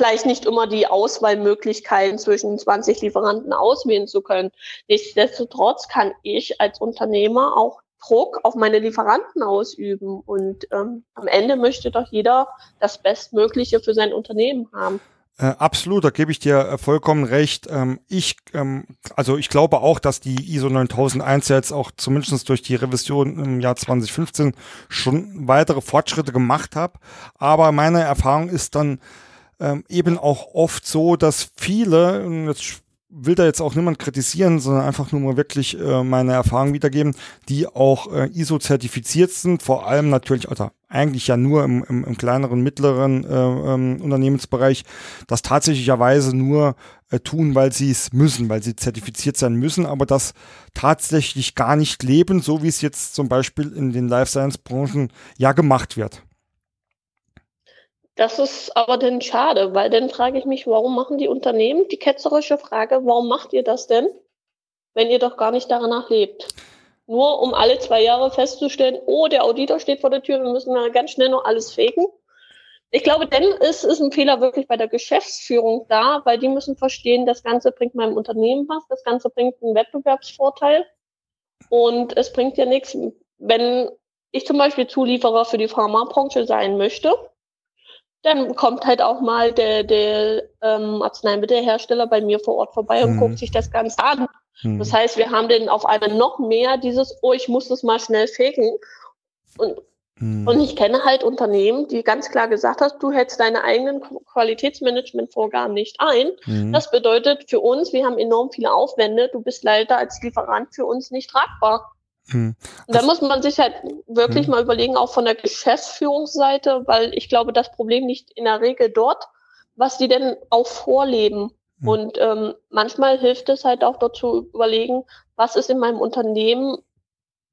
B: vielleicht nicht immer die Auswahlmöglichkeiten zwischen 20 Lieferanten auswählen zu können. Nichtsdestotrotz kann ich als Unternehmer auch Druck auf meine Lieferanten ausüben. Und ähm, am Ende möchte doch jeder das Bestmögliche für sein Unternehmen haben.
A: Äh, absolut, da gebe ich dir äh, vollkommen recht. Ähm, ich, ähm, also ich glaube auch, dass die ISO 9001 jetzt auch zumindest durch die Revision im Jahr 2015 schon weitere Fortschritte gemacht hat. Aber meine Erfahrung ist dann, ähm, eben auch oft so, dass viele, jetzt will da jetzt auch niemand kritisieren, sondern einfach nur mal wirklich äh, meine Erfahrung wiedergeben, die auch äh, ISO-zertifiziert sind, vor allem natürlich, also eigentlich ja nur im, im, im kleineren, mittleren äh, ähm, Unternehmensbereich, das tatsächlicherweise nur äh, tun, weil sie es müssen, weil sie zertifiziert sein müssen, aber das tatsächlich gar nicht leben, so wie es jetzt zum Beispiel in den Life Science Branchen ja gemacht wird.
B: Das ist aber dann schade, weil dann frage ich mich, warum machen die Unternehmen die ketzerische Frage, warum macht ihr das denn, wenn ihr doch gar nicht danach lebt? Nur um alle zwei Jahre festzustellen, oh, der Auditor steht vor der Tür, wir müssen mal ganz schnell noch alles fegen. Ich glaube, denn ist, ist ein Fehler wirklich bei der Geschäftsführung da, weil die müssen verstehen, das Ganze bringt meinem Unternehmen was, das Ganze bringt einen Wettbewerbsvorteil und es bringt ja nichts, wenn ich zum Beispiel Zulieferer für die Pharmabranche sein möchte dann kommt halt auch mal der, der ähm, Arzneimittelhersteller bei mir vor Ort vorbei und mhm. guckt sich das Ganze an. Mhm. Das heißt, wir haben dann auf einmal noch mehr dieses, oh, ich muss das mal schnell fegen. Und, mhm. und ich kenne halt Unternehmen, die ganz klar gesagt hast, du hältst deine eigenen Qualitätsmanagementvorgaben nicht ein. Mhm. Das bedeutet für uns, wir haben enorm viele Aufwände, du bist leider als Lieferant für uns nicht tragbar. Hm. Da muss man sich halt wirklich hm. mal überlegen, auch von der Geschäftsführungsseite, weil ich glaube, das Problem liegt in der Regel dort, was die denn auch vorleben. Hm. Und ähm, manchmal hilft es halt auch dort zu überlegen, was ist in meinem Unternehmen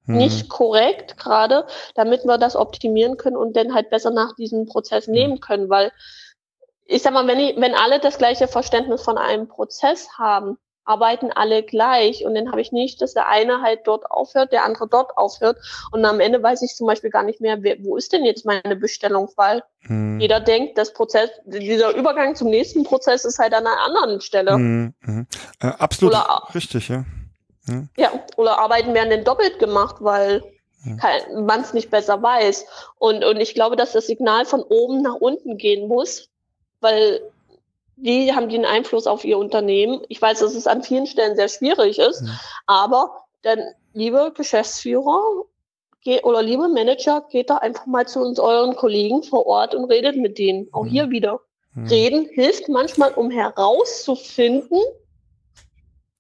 B: hm. nicht korrekt gerade, damit wir das optimieren können und dann halt besser nach diesem Prozess hm. nehmen können, weil ich sag mal, wenn, ich, wenn alle das gleiche Verständnis von einem Prozess haben, arbeiten alle gleich und dann habe ich nicht, dass der eine halt dort aufhört, der andere dort aufhört und am Ende weiß ich zum Beispiel gar nicht mehr, wer, wo ist denn jetzt meine Bestellung, weil hm. jeder denkt, das Prozess, dieser Übergang zum nächsten Prozess ist halt an einer anderen Stelle. Hm, hm.
A: Äh, absolut oder, richtig, ja.
B: ja. Ja, oder Arbeiten werden dann doppelt gemacht, weil man es nicht besser weiß. Und, und ich glaube, dass das Signal von oben nach unten gehen muss, weil die haben den Einfluss auf ihr Unternehmen. Ich weiß, dass es an vielen Stellen sehr schwierig ist, mhm. aber dann, liebe Geschäftsführer oder liebe Manager, geht da einfach mal zu uns euren Kollegen vor Ort und redet mit denen. Auch mhm. hier wieder. Mhm. Reden hilft manchmal, um herauszufinden,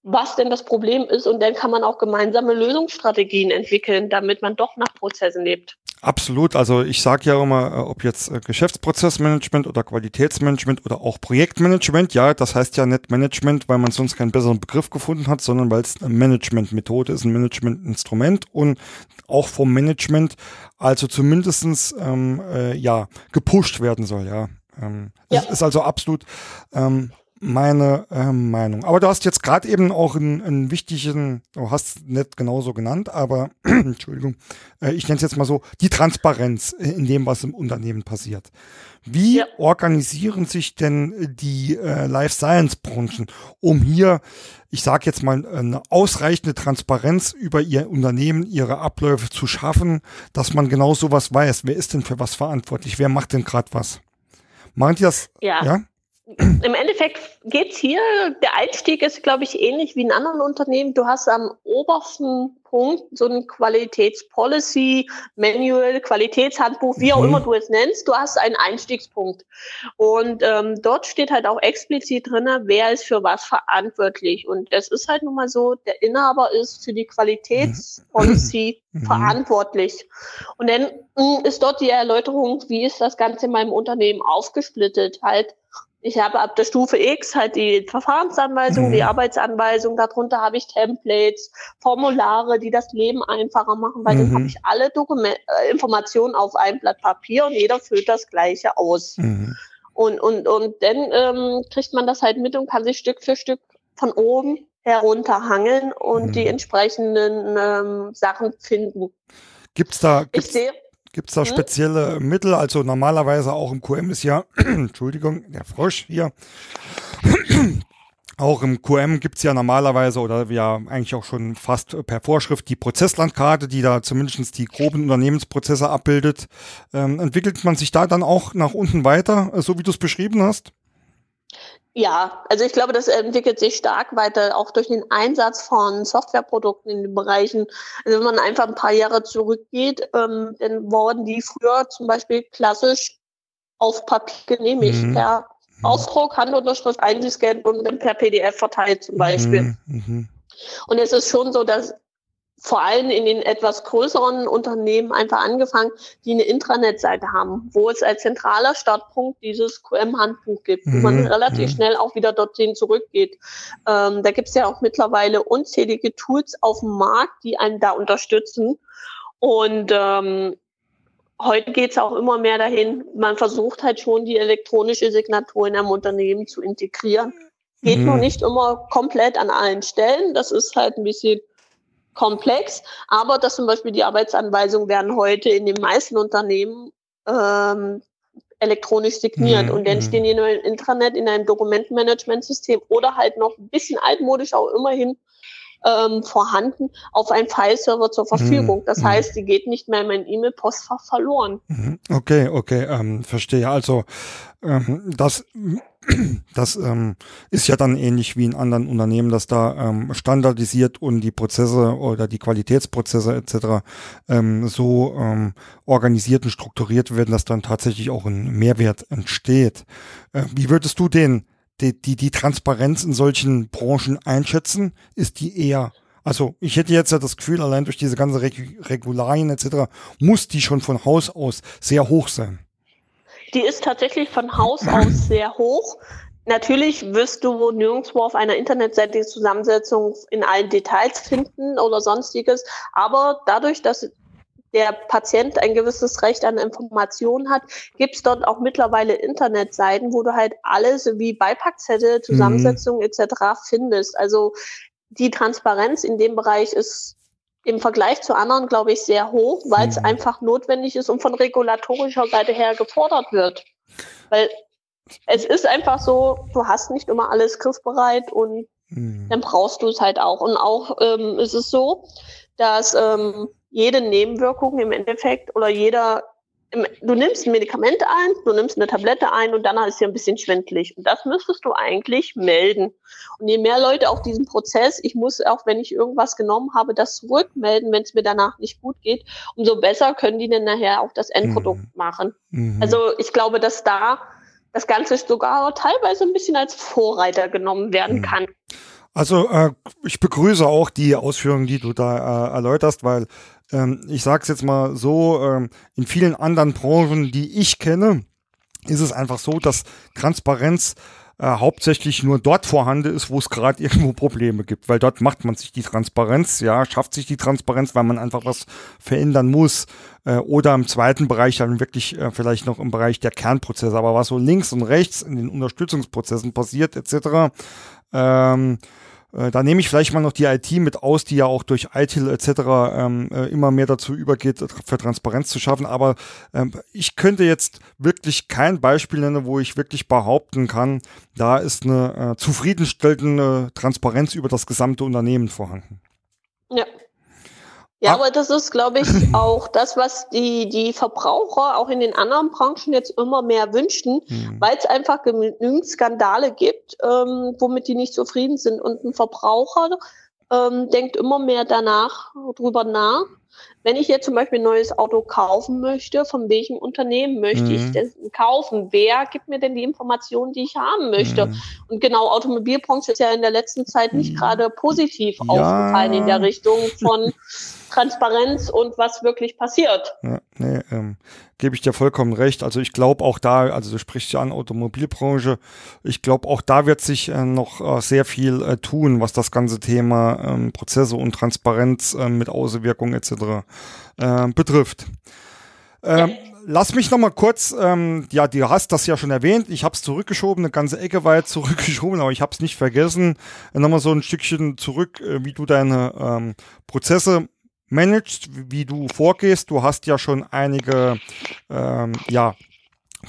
B: was denn das Problem ist und dann kann man auch gemeinsame Lösungsstrategien entwickeln, damit man doch nach Prozessen lebt.
A: Absolut. Also ich sage ja immer, äh, ob jetzt äh, Geschäftsprozessmanagement oder Qualitätsmanagement oder auch Projektmanagement, ja, das heißt ja nicht Management, weil man sonst keinen besseren Begriff gefunden hat, sondern weil es eine Managementmethode ist, ein Managementinstrument und auch vom Management, also zumindestens ähm, äh, ja gepusht werden soll, ja. Ähm, ja. Es ist also absolut ähm, meine äh, Meinung. Aber du hast jetzt gerade eben auch einen, einen wichtigen, du hast nicht genauso genannt, aber Entschuldigung, äh, ich nenne es jetzt mal so, die Transparenz in dem, was im Unternehmen passiert. Wie ja. organisieren sich denn die äh, Life Science Branchen, um hier, ich sage jetzt mal, eine ausreichende Transparenz über ihr Unternehmen, ihre Abläufe zu schaffen, dass man genau sowas weiß. Wer ist denn für was verantwortlich? Wer macht denn gerade was? Machen die das?
B: Ja. ja? Im Endeffekt geht's hier, der Einstieg ist, glaube ich, ähnlich wie in anderen Unternehmen. Du hast am obersten Punkt so ein Qualitätspolicy, Manual, Qualitätshandbuch, wie auch mhm. immer du es nennst. Du hast einen Einstiegspunkt. Und ähm, dort steht halt auch explizit drinne, wer ist für was verantwortlich. Und das ist halt nun mal so, der Inhaber ist für die Qualitätspolicy mhm. verantwortlich. Und dann mh, hm, ist dort die Erläuterung, wie ist das Ganze in meinem Unternehmen aufgesplittet. Halt ich habe ab der Stufe X halt die Verfahrensanweisung, mhm. die Arbeitsanweisung, darunter habe ich Templates, Formulare, die das Leben einfacher machen, weil mhm. dann habe ich alle Dokument äh, Informationen auf einem Blatt Papier und jeder füllt das gleiche aus. Mhm. Und, und, und dann ähm, kriegt man das halt mit und kann sich Stück für Stück von oben herunterhangeln und die mhm. entsprechenden ähm, Sachen finden.
A: Gibt's da, gibt's, ich sehe, Gibt es da hm? spezielle Mittel? Also normalerweise auch im QM ist ja, Entschuldigung, der Frosch hier. Auch im QM gibt's ja normalerweise oder ja eigentlich auch schon fast per Vorschrift die Prozesslandkarte, die da zumindest die groben Unternehmensprozesse abbildet. Ähm, entwickelt man sich da dann auch nach unten weiter, so wie du es beschrieben hast?
B: Ja, also ich glaube, das entwickelt sich stark weiter, auch durch den Einsatz von Softwareprodukten in den Bereichen. Also wenn man einfach ein paar Jahre zurückgeht, ähm, dann wurden die früher zum Beispiel klassisch auf Papier genehmigt, mhm. per Ausdruck, Handunterschrift eingescannt und dann per PDF verteilt zum Beispiel. Mhm. mhm. Und es ist schon so, dass vor allem in den etwas größeren Unternehmen einfach angefangen, die eine Intranet-Seite haben, wo es als zentraler Startpunkt dieses QM-Handbuch gibt, wo man mhm. relativ mhm. schnell auch wieder dorthin zurückgeht. Ähm, da gibt es ja auch mittlerweile unzählige Tools auf dem Markt, die einen da unterstützen. Und ähm, heute geht es auch immer mehr dahin, man versucht halt schon die elektronische Signatur in einem Unternehmen zu integrieren. Geht mhm. noch nicht immer komplett an allen Stellen. Das ist halt ein bisschen komplex, aber dass zum Beispiel die Arbeitsanweisungen werden heute in den meisten Unternehmen ähm, elektronisch signiert mhm. und dann mhm. stehen die nur im Intranet in einem Dokumentenmanagementsystem oder halt noch ein bisschen altmodisch auch immerhin ähm, vorhanden auf einem File-Server zur Verfügung. Das mhm. heißt, die geht nicht mehr in mein E-Mail-Postfach verloren.
A: Mhm. Okay, okay, ähm, verstehe. Also ähm, das das ähm, ist ja dann ähnlich wie in anderen Unternehmen, dass da ähm, standardisiert und die Prozesse oder die Qualitätsprozesse etc. Ähm, so ähm, organisiert und strukturiert werden, dass dann tatsächlich auch ein Mehrwert entsteht. Äh, wie würdest du den die, die, die Transparenz in solchen Branchen einschätzen? Ist die eher, also ich hätte jetzt ja das Gefühl, allein durch diese ganze Reg Regularien etc., muss die schon von Haus aus sehr hoch sein.
B: Die ist tatsächlich von Haus aus sehr hoch. Natürlich wirst du nirgendwo auf einer Internetseite die Zusammensetzung in allen Details finden oder sonstiges, aber dadurch, dass der Patient ein gewisses Recht an Informationen hat, gibt es dort auch mittlerweile Internetseiten, wo du halt alles wie Beipackzettel, Zusammensetzung mhm. etc. findest. Also die Transparenz in dem Bereich ist im Vergleich zu anderen, glaube ich, sehr hoch, weil es mhm. einfach notwendig ist und von regulatorischer Seite her gefordert wird. Weil es ist einfach so, du hast nicht immer alles griffbereit und mhm. dann brauchst du es halt auch. Und auch ähm, ist es so, dass ähm, jede Nebenwirkung im Endeffekt oder jeder du nimmst ein Medikament ein, du nimmst eine Tablette ein und danach ist ja ein bisschen schwindlig. Und das müsstest du eigentlich melden. Und je mehr Leute auf diesen Prozess, ich muss auch, wenn ich irgendwas genommen habe, das zurückmelden, wenn es mir danach nicht gut geht, umso besser können die dann nachher auch das Endprodukt mhm. machen. Mhm. Also ich glaube, dass da das Ganze sogar teilweise ein bisschen als Vorreiter genommen werden mhm. kann.
A: Also äh, ich begrüße auch die Ausführungen, die du da äh, erläuterst, weil ähm, ich sage es jetzt mal so, ähm, in vielen anderen Branchen, die ich kenne, ist es einfach so, dass Transparenz äh, hauptsächlich nur dort vorhanden ist, wo es gerade irgendwo Probleme gibt, weil dort macht man sich die Transparenz, ja, schafft sich die Transparenz, weil man einfach was verändern muss äh, oder im zweiten Bereich dann wirklich äh, vielleicht noch im Bereich der Kernprozesse, aber was so links und rechts in den Unterstützungsprozessen passiert etc., ähm, äh, da nehme ich vielleicht mal noch die IT mit aus, die ja auch durch ITIL etc. Ähm, äh, immer mehr dazu übergeht, für Transparenz zu schaffen. Aber ähm, ich könnte jetzt wirklich kein Beispiel nennen, wo ich wirklich behaupten kann, da ist eine äh, zufriedenstellende Transparenz über das gesamte Unternehmen vorhanden.
B: Ja, ja, aber das ist, glaube ich, auch das, was die, die Verbraucher auch in den anderen Branchen jetzt immer mehr wünschen, mhm. weil es einfach genügend Skandale gibt, ähm, womit die nicht zufrieden sind. Und ein Verbraucher ähm, denkt immer mehr danach, drüber nach. Wenn ich jetzt zum Beispiel ein neues Auto kaufen möchte, von welchem Unternehmen möchte mhm. ich das kaufen? Wer gibt mir denn die Informationen, die ich haben möchte? Mhm. Und genau, Automobilbranche ist ja in der letzten Zeit nicht mhm. gerade positiv ja. aufgefallen in der Richtung von Transparenz und was wirklich passiert.
A: Ja, nee, ähm, gebe ich dir vollkommen recht. Also ich glaube auch da, also du sprichst ja an Automobilbranche, ich glaube auch da wird sich äh, noch äh, sehr viel äh, tun, was das ganze Thema ähm, Prozesse und Transparenz äh, mit Außenwirkung etc. Äh, betrifft. Ähm, lass mich noch mal kurz, ähm, ja, du hast das ja schon erwähnt, ich habe es zurückgeschoben, eine ganze Ecke weit zurückgeschoben, aber ich habe es nicht vergessen. Noch mal so ein Stückchen zurück, äh, wie du deine ähm, Prozesse managst, wie du vorgehst. Du hast ja schon einige ähm, ja,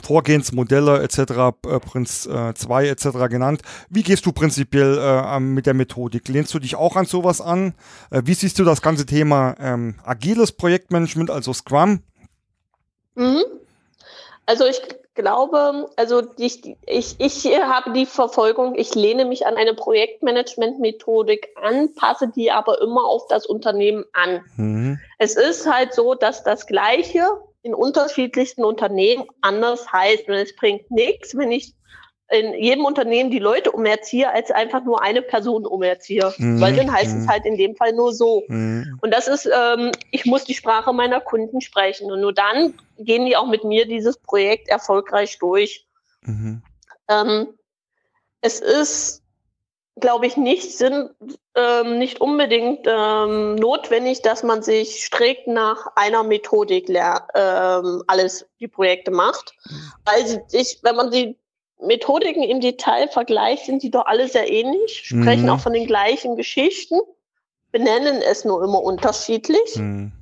A: Vorgehensmodelle etc., äh, Prinz 2 äh, etc. genannt. Wie gehst du prinzipiell äh, mit der Methodik? Lehnst du dich auch an sowas an? Äh, wie siehst du das ganze Thema ähm, agiles Projektmanagement, also Scrum?
B: Mhm. Also ich glaube, also ich, ich, ich habe die Verfolgung, ich lehne mich an eine Projektmanagement-Methodik an, passe die aber immer auf das Unternehmen an. Mhm. Es ist halt so, dass das Gleiche in unterschiedlichsten Unternehmen anders heißt. Und es bringt nichts, wenn ich in jedem Unternehmen die Leute umerziehe, als einfach nur eine Person umerziehe. Mhm. Weil dann heißt mhm. es halt in dem Fall nur so. Mhm. Und das ist, ähm, ich muss die Sprache meiner Kunden sprechen. Und nur dann gehen die auch mit mir dieses Projekt erfolgreich durch. Mhm. Ähm, es ist, glaube ich, nicht Sinn, ähm, nicht unbedingt ähm, notwendig, dass man sich strikt nach einer Methodik ähm, alles die Projekte macht. Weil sich, wenn man sie Methodiken im Detail vergleicht, sind die doch alle sehr ähnlich, sprechen mhm. auch von den gleichen Geschichten, benennen es nur immer unterschiedlich. Mhm.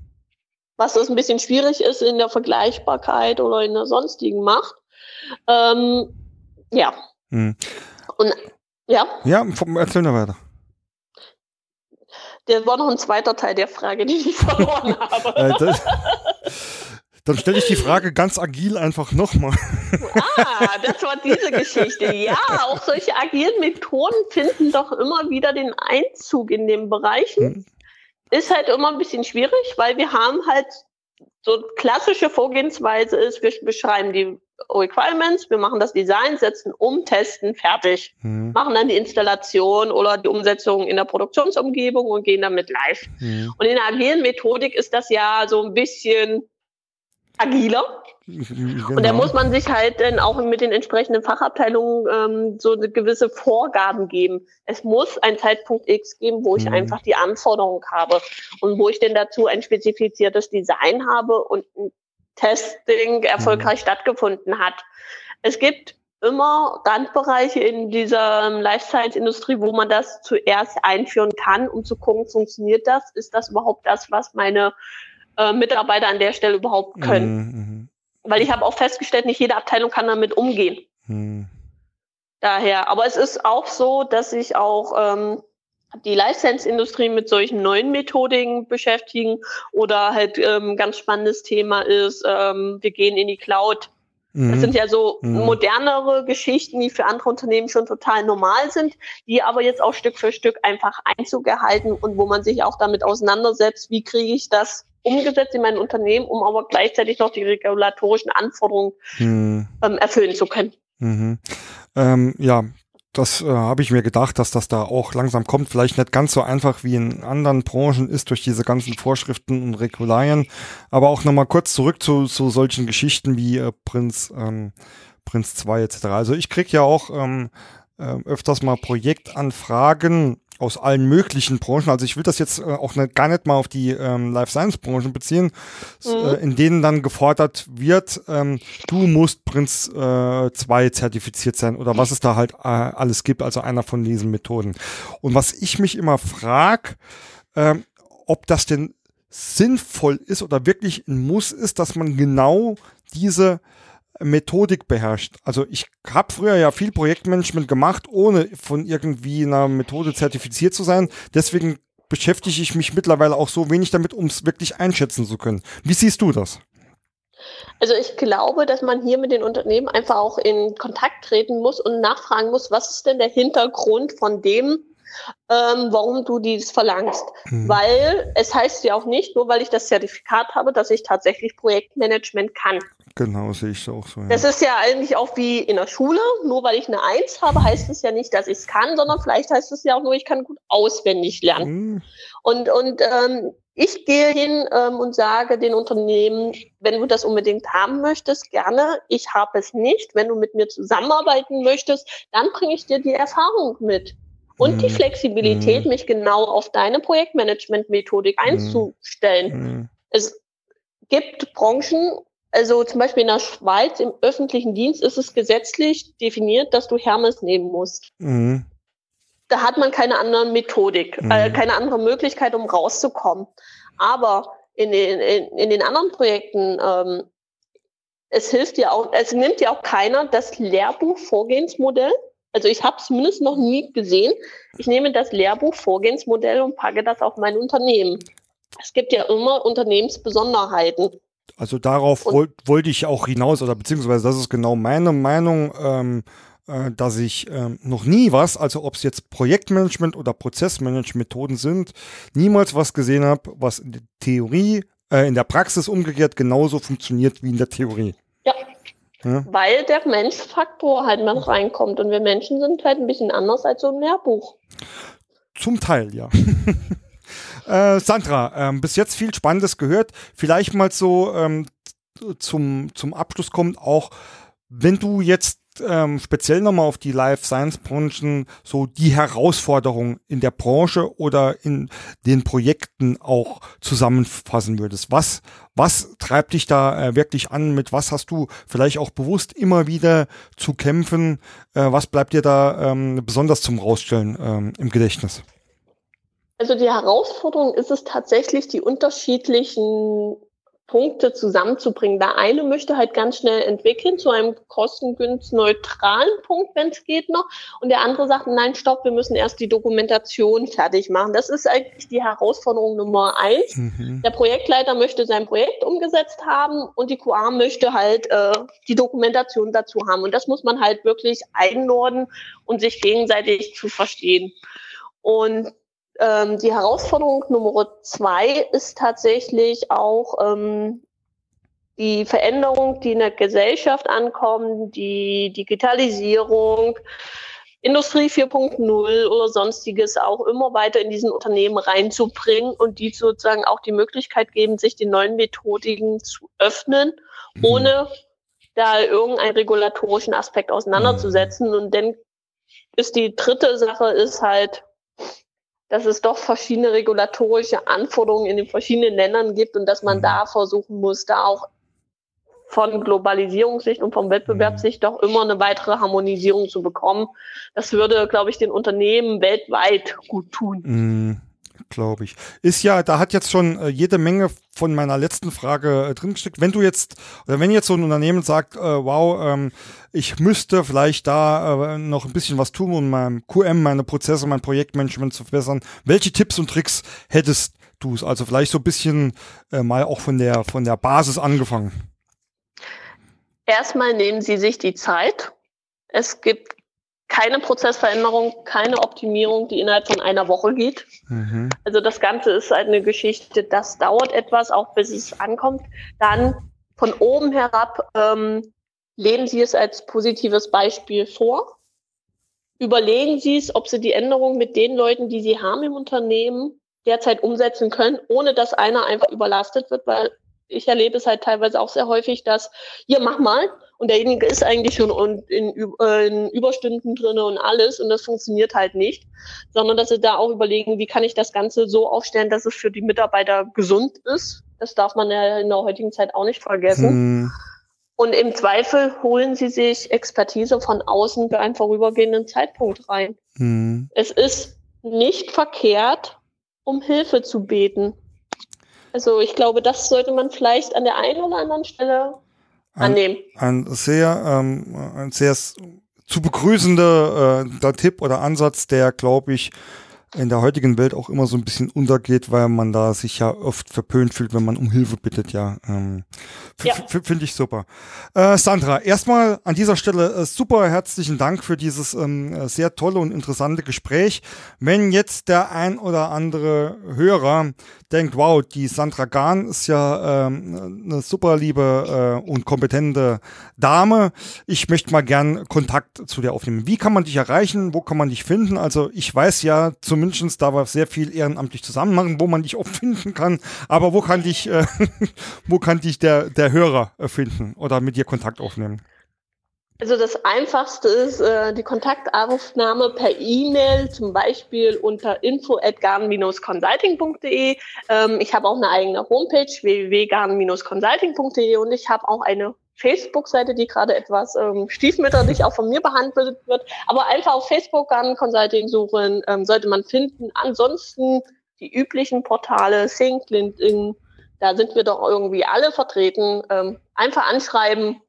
B: Was das ein bisschen schwierig ist in der Vergleichbarkeit oder in der sonstigen Macht. Ähm, ja. Mhm. Und ja.
A: Ja, erzähl noch weiter.
B: Der war noch ein zweiter Teil der Frage, die ich verloren habe. Äh,
A: dann stelle ich die Frage ganz agil einfach nochmal.
B: Ah, das war diese Geschichte. Ja, auch solche agilen Methoden finden doch immer wieder den Einzug in den Bereichen. Hm. Ist halt immer ein bisschen schwierig, weil wir haben halt so klassische Vorgehensweise ist, wir beschreiben die Requirements, wir machen das Design, setzen um, testen, fertig. Mhm. Machen dann die Installation oder die Umsetzung in der Produktionsumgebung und gehen damit live. Mhm. Und in der agilen Methodik ist das ja so ein bisschen agiler. Genau. Und da muss man sich halt dann auch mit den entsprechenden Fachabteilungen ähm, so eine gewisse Vorgaben geben. Es muss einen Zeitpunkt X geben, wo ich mhm. einfach die Anforderung habe und wo ich denn dazu ein spezifiziertes Design habe und ein Testing erfolgreich mhm. stattgefunden hat. Es gibt immer Randbereiche in dieser ähm, Life Science Industrie, wo man das zuerst einführen kann, um zu gucken, funktioniert das? Ist das überhaupt das, was meine äh, Mitarbeiter an der Stelle überhaupt können? Mhm. mhm. Weil ich habe auch festgestellt, nicht jede Abteilung kann damit umgehen. Hm. Daher, aber es ist auch so, dass sich auch ähm, die License-Industrie mit solchen neuen Methodiken beschäftigen oder halt ähm, ganz spannendes Thema ist, ähm, wir gehen in die Cloud. Mhm. Das sind ja so mhm. modernere Geschichten, die für andere Unternehmen schon total normal sind, die aber jetzt auch Stück für Stück einfach Einzug erhalten und wo man sich auch damit auseinandersetzt, wie kriege ich das umgesetzt in mein Unternehmen, um aber gleichzeitig noch die regulatorischen Anforderungen hm. ähm, erfüllen zu können.
A: Mhm. Ähm, ja, das äh, habe ich mir gedacht, dass das da auch langsam kommt. Vielleicht nicht ganz so einfach wie in anderen Branchen ist durch diese ganzen Vorschriften und Regularien. Aber auch nochmal kurz zurück zu, zu solchen Geschichten wie äh, Prinz, ähm, Prinz 2 etc. Also ich krieg ja auch ähm, äh, öfters mal Projektanfragen aus allen möglichen Branchen. Also ich will das jetzt äh, auch ne, gar nicht mal auf die ähm, Life Science Branchen beziehen, mhm. äh, in denen dann gefordert wird, ähm, du musst Prinz 2 äh, zertifiziert sein oder was es da halt äh, alles gibt, also einer von diesen Methoden. Und was ich mich immer frag, ähm, ob das denn sinnvoll ist oder wirklich ein Muss ist, dass man genau diese Methodik beherrscht. Also ich habe früher ja viel Projektmanagement gemacht, ohne von irgendwie einer Methode zertifiziert zu sein. Deswegen beschäftige ich mich mittlerweile auch so wenig damit, um es wirklich einschätzen zu können. Wie siehst du das?
B: Also ich glaube, dass man hier mit den Unternehmen einfach auch in Kontakt treten muss und nachfragen muss, was ist denn der Hintergrund von dem, ähm, warum du dies verlangst. Mhm. Weil es heißt ja auch nicht, nur weil ich das Zertifikat habe, dass ich tatsächlich Projektmanagement kann.
A: Genau, sehe ich auch so.
B: Ja. Das ist ja eigentlich auch wie in der Schule. Nur weil ich eine Eins habe, heißt es ja nicht, dass ich es kann, sondern vielleicht heißt es ja auch nur, ich kann gut auswendig lernen. Mhm. Und, und ähm, ich gehe hin ähm, und sage den Unternehmen, wenn du das unbedingt haben möchtest, gerne. Ich habe es nicht. Wenn du mit mir zusammenarbeiten möchtest, dann bringe ich dir die Erfahrung mit. Und die Flexibilität, mhm. mich genau auf deine Projektmanagement-Methodik mhm. einzustellen. Mhm. Es gibt Branchen, also zum Beispiel in der Schweiz im öffentlichen Dienst ist es gesetzlich definiert, dass du Hermes nehmen musst. Mhm. Da hat man keine andere Methodik, mhm. äh, keine andere Möglichkeit, um rauszukommen. Aber in den, in, in den anderen Projekten, ähm, es hilft ja auch, es nimmt ja auch keiner das Lehrbuch-Vorgehensmodell. Also ich habe es zumindest noch nie gesehen. Ich nehme das Lehrbuch-Vorgehensmodell und packe das auf mein Unternehmen. Es gibt ja immer Unternehmensbesonderheiten.
A: Also darauf wollte wollt ich auch hinaus, oder beziehungsweise das ist genau meine Meinung, ähm, äh, dass ich ähm, noch nie was, also ob es jetzt Projektmanagement oder Prozessmanagement-Methoden sind, niemals was gesehen habe, was in der Theorie, äh, in der Praxis umgekehrt genauso funktioniert wie in der Theorie.
B: Ja. ja. Weil der Menschfaktor halt mal reinkommt und wir Menschen sind halt ein bisschen anders als so ein Lehrbuch.
A: Zum Teil, ja. Äh, Sandra, ähm, bis jetzt viel Spannendes gehört. Vielleicht mal so ähm, zum, zum Abschluss kommt auch, wenn du jetzt ähm, speziell nochmal auf die Life Science Branchen so die Herausforderungen in der Branche oder in den Projekten auch zusammenfassen würdest. Was, was treibt dich da äh, wirklich an? Mit was hast du vielleicht auch bewusst immer wieder zu kämpfen? Äh, was bleibt dir da ähm, besonders zum Rausstellen ähm, im Gedächtnis?
B: Also die Herausforderung ist es tatsächlich, die unterschiedlichen Punkte zusammenzubringen. Der eine möchte halt ganz schnell entwickeln zu einem kostengünstneutralen Punkt, wenn es geht noch. Und der andere sagt, nein, stopp, wir müssen erst die Dokumentation fertig machen. Das ist eigentlich die Herausforderung Nummer eins. Mhm. Der Projektleiter möchte sein Projekt umgesetzt haben und die QA möchte halt äh, die Dokumentation dazu haben. Und das muss man halt wirklich einnorden und sich gegenseitig zu verstehen. Und ähm, die Herausforderung Nummer zwei ist tatsächlich auch ähm, die Veränderung, die in der Gesellschaft ankommt, die Digitalisierung, Industrie 4.0 oder sonstiges auch immer weiter in diesen Unternehmen reinzubringen und die sozusagen auch die Möglichkeit geben, sich den neuen Methodiken zu öffnen, mhm. ohne da irgendeinen regulatorischen Aspekt auseinanderzusetzen. Mhm. Und dann ist die dritte Sache ist halt, dass es doch verschiedene regulatorische Anforderungen in den verschiedenen Ländern gibt und dass man mhm. da versuchen muss, da auch von Globalisierungssicht und vom Wettbewerbssicht doch immer eine weitere Harmonisierung zu bekommen. Das würde, glaube ich, den Unternehmen weltweit gut tun.
A: Mm, glaube ich. Ist ja, da hat jetzt schon äh, jede Menge von meiner letzten Frage äh, drin gesteckt. Wenn du jetzt, oder wenn jetzt so ein Unternehmen sagt, äh, wow, ähm, ich müsste vielleicht da äh, noch ein bisschen was tun, um mein QM, meine Prozesse, mein Projektmanagement zu verbessern, welche Tipps und Tricks hättest du es? Also vielleicht so ein bisschen äh, mal auch von der, von der Basis angefangen.
B: Erstmal nehmen Sie sich die Zeit. Es gibt keine Prozessveränderung, keine Optimierung, die innerhalb von einer Woche geht. Mhm. Also das Ganze ist halt eine Geschichte, das dauert etwas, auch bis es ankommt. Dann von oben herab ähm, leben Sie es als positives Beispiel vor. Überlegen Sie es, ob Sie die Änderung mit den Leuten, die Sie haben im Unternehmen, derzeit umsetzen können, ohne dass einer einfach überlastet wird, weil ich erlebe es halt teilweise auch sehr häufig, dass, hier, mach mal. Und derjenige ist eigentlich schon in, äh, in Überstunden drinne und alles und das funktioniert halt nicht, sondern dass sie da auch überlegen, wie kann ich das Ganze so aufstellen, dass es für die Mitarbeiter gesund ist. Das darf man ja in der heutigen Zeit auch nicht vergessen. Hm. Und im Zweifel holen sie sich Expertise von außen für einen vorübergehenden Zeitpunkt rein. Hm. Es ist nicht verkehrt, um Hilfe zu beten. Also ich glaube, das sollte man vielleicht an der einen oder anderen Stelle annehmen.
A: Ein, ein sehr, ähm, ein sehr zu begrüßender äh, Tipp oder Ansatz, der, glaube ich, in der heutigen Welt auch immer so ein bisschen untergeht, weil man da sich ja oft verpönt fühlt, wenn man um Hilfe bittet, ja. Ähm, ja. Finde ich super. Äh, Sandra, erstmal an dieser Stelle äh, super herzlichen Dank für dieses ähm, sehr tolle und interessante Gespräch. Wenn jetzt der ein oder andere Hörer denkt, wow, die Sandra Gahn ist ja ähm, eine super liebe äh, und kompetente Dame. Ich möchte mal gern Kontakt zu dir aufnehmen. Wie kann man dich erreichen? Wo kann man dich finden? Also ich weiß ja zumindest, da wir sehr viel ehrenamtlich zusammen machen, wo man dich auch finden kann. Aber wo kann dich, äh, wo kann dich der, der Hörer äh, finden oder mit dir Kontakt aufnehmen?
B: Also das Einfachste ist äh, die Kontaktaufnahme per E-Mail, zum Beispiel unter info@garn-consulting.de. Ähm, ich habe auch eine eigene Homepage www.garn-consulting.de und ich habe auch eine Facebook-Seite, die gerade etwas ähm, stiefmütterlich auch von mir behandelt wird. Aber einfach auf Facebook Garn Consulting suchen, ähm, sollte man finden. Ansonsten die üblichen Portale, Sync, LinkedIn, da sind wir doch irgendwie alle vertreten. Ähm, einfach anschreiben,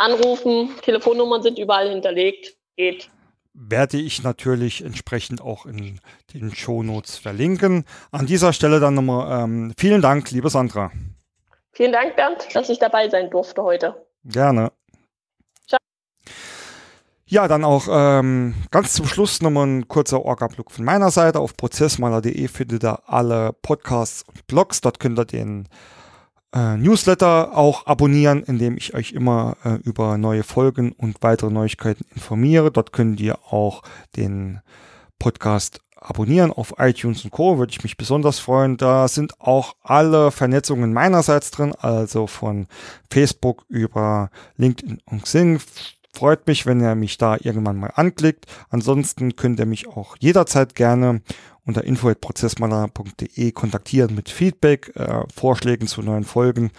B: anrufen, Telefonnummern sind überall hinterlegt, geht.
A: Werde ich natürlich entsprechend auch in den Shownotes verlinken. An dieser Stelle dann nochmal ähm, vielen Dank, liebe Sandra.
B: Vielen Dank, Bernd, dass ich dabei sein durfte heute.
A: Gerne. Ciao. Ja, dann auch ähm, ganz zum Schluss nochmal ein kurzer Orga-Blog von meiner Seite. Auf prozessmaler.de findet ihr alle Podcasts und Blogs. Dort könnt ihr den äh, Newsletter auch abonnieren, indem ich euch immer äh, über neue Folgen und weitere Neuigkeiten informiere. Dort könnt ihr auch den Podcast abonnieren auf iTunes und Co. Würde ich mich besonders freuen. Da sind auch alle Vernetzungen meinerseits drin, also von Facebook über LinkedIn und Xing. Freut mich, wenn ihr mich da irgendwann mal anklickt. Ansonsten könnt ihr mich auch jederzeit gerne unter info.prozessmaler.de kontaktieren mit Feedback, äh, Vorschlägen zu neuen Folgen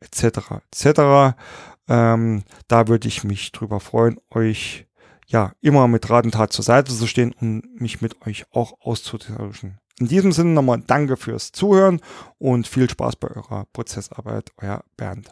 A: etc. etc. Ähm, da würde ich mich drüber freuen, euch ja immer mit Rat und Tat zur Seite zu stehen und mich mit euch auch auszutauschen. In diesem Sinne nochmal danke fürs Zuhören und viel Spaß bei eurer Prozessarbeit, euer Bernd.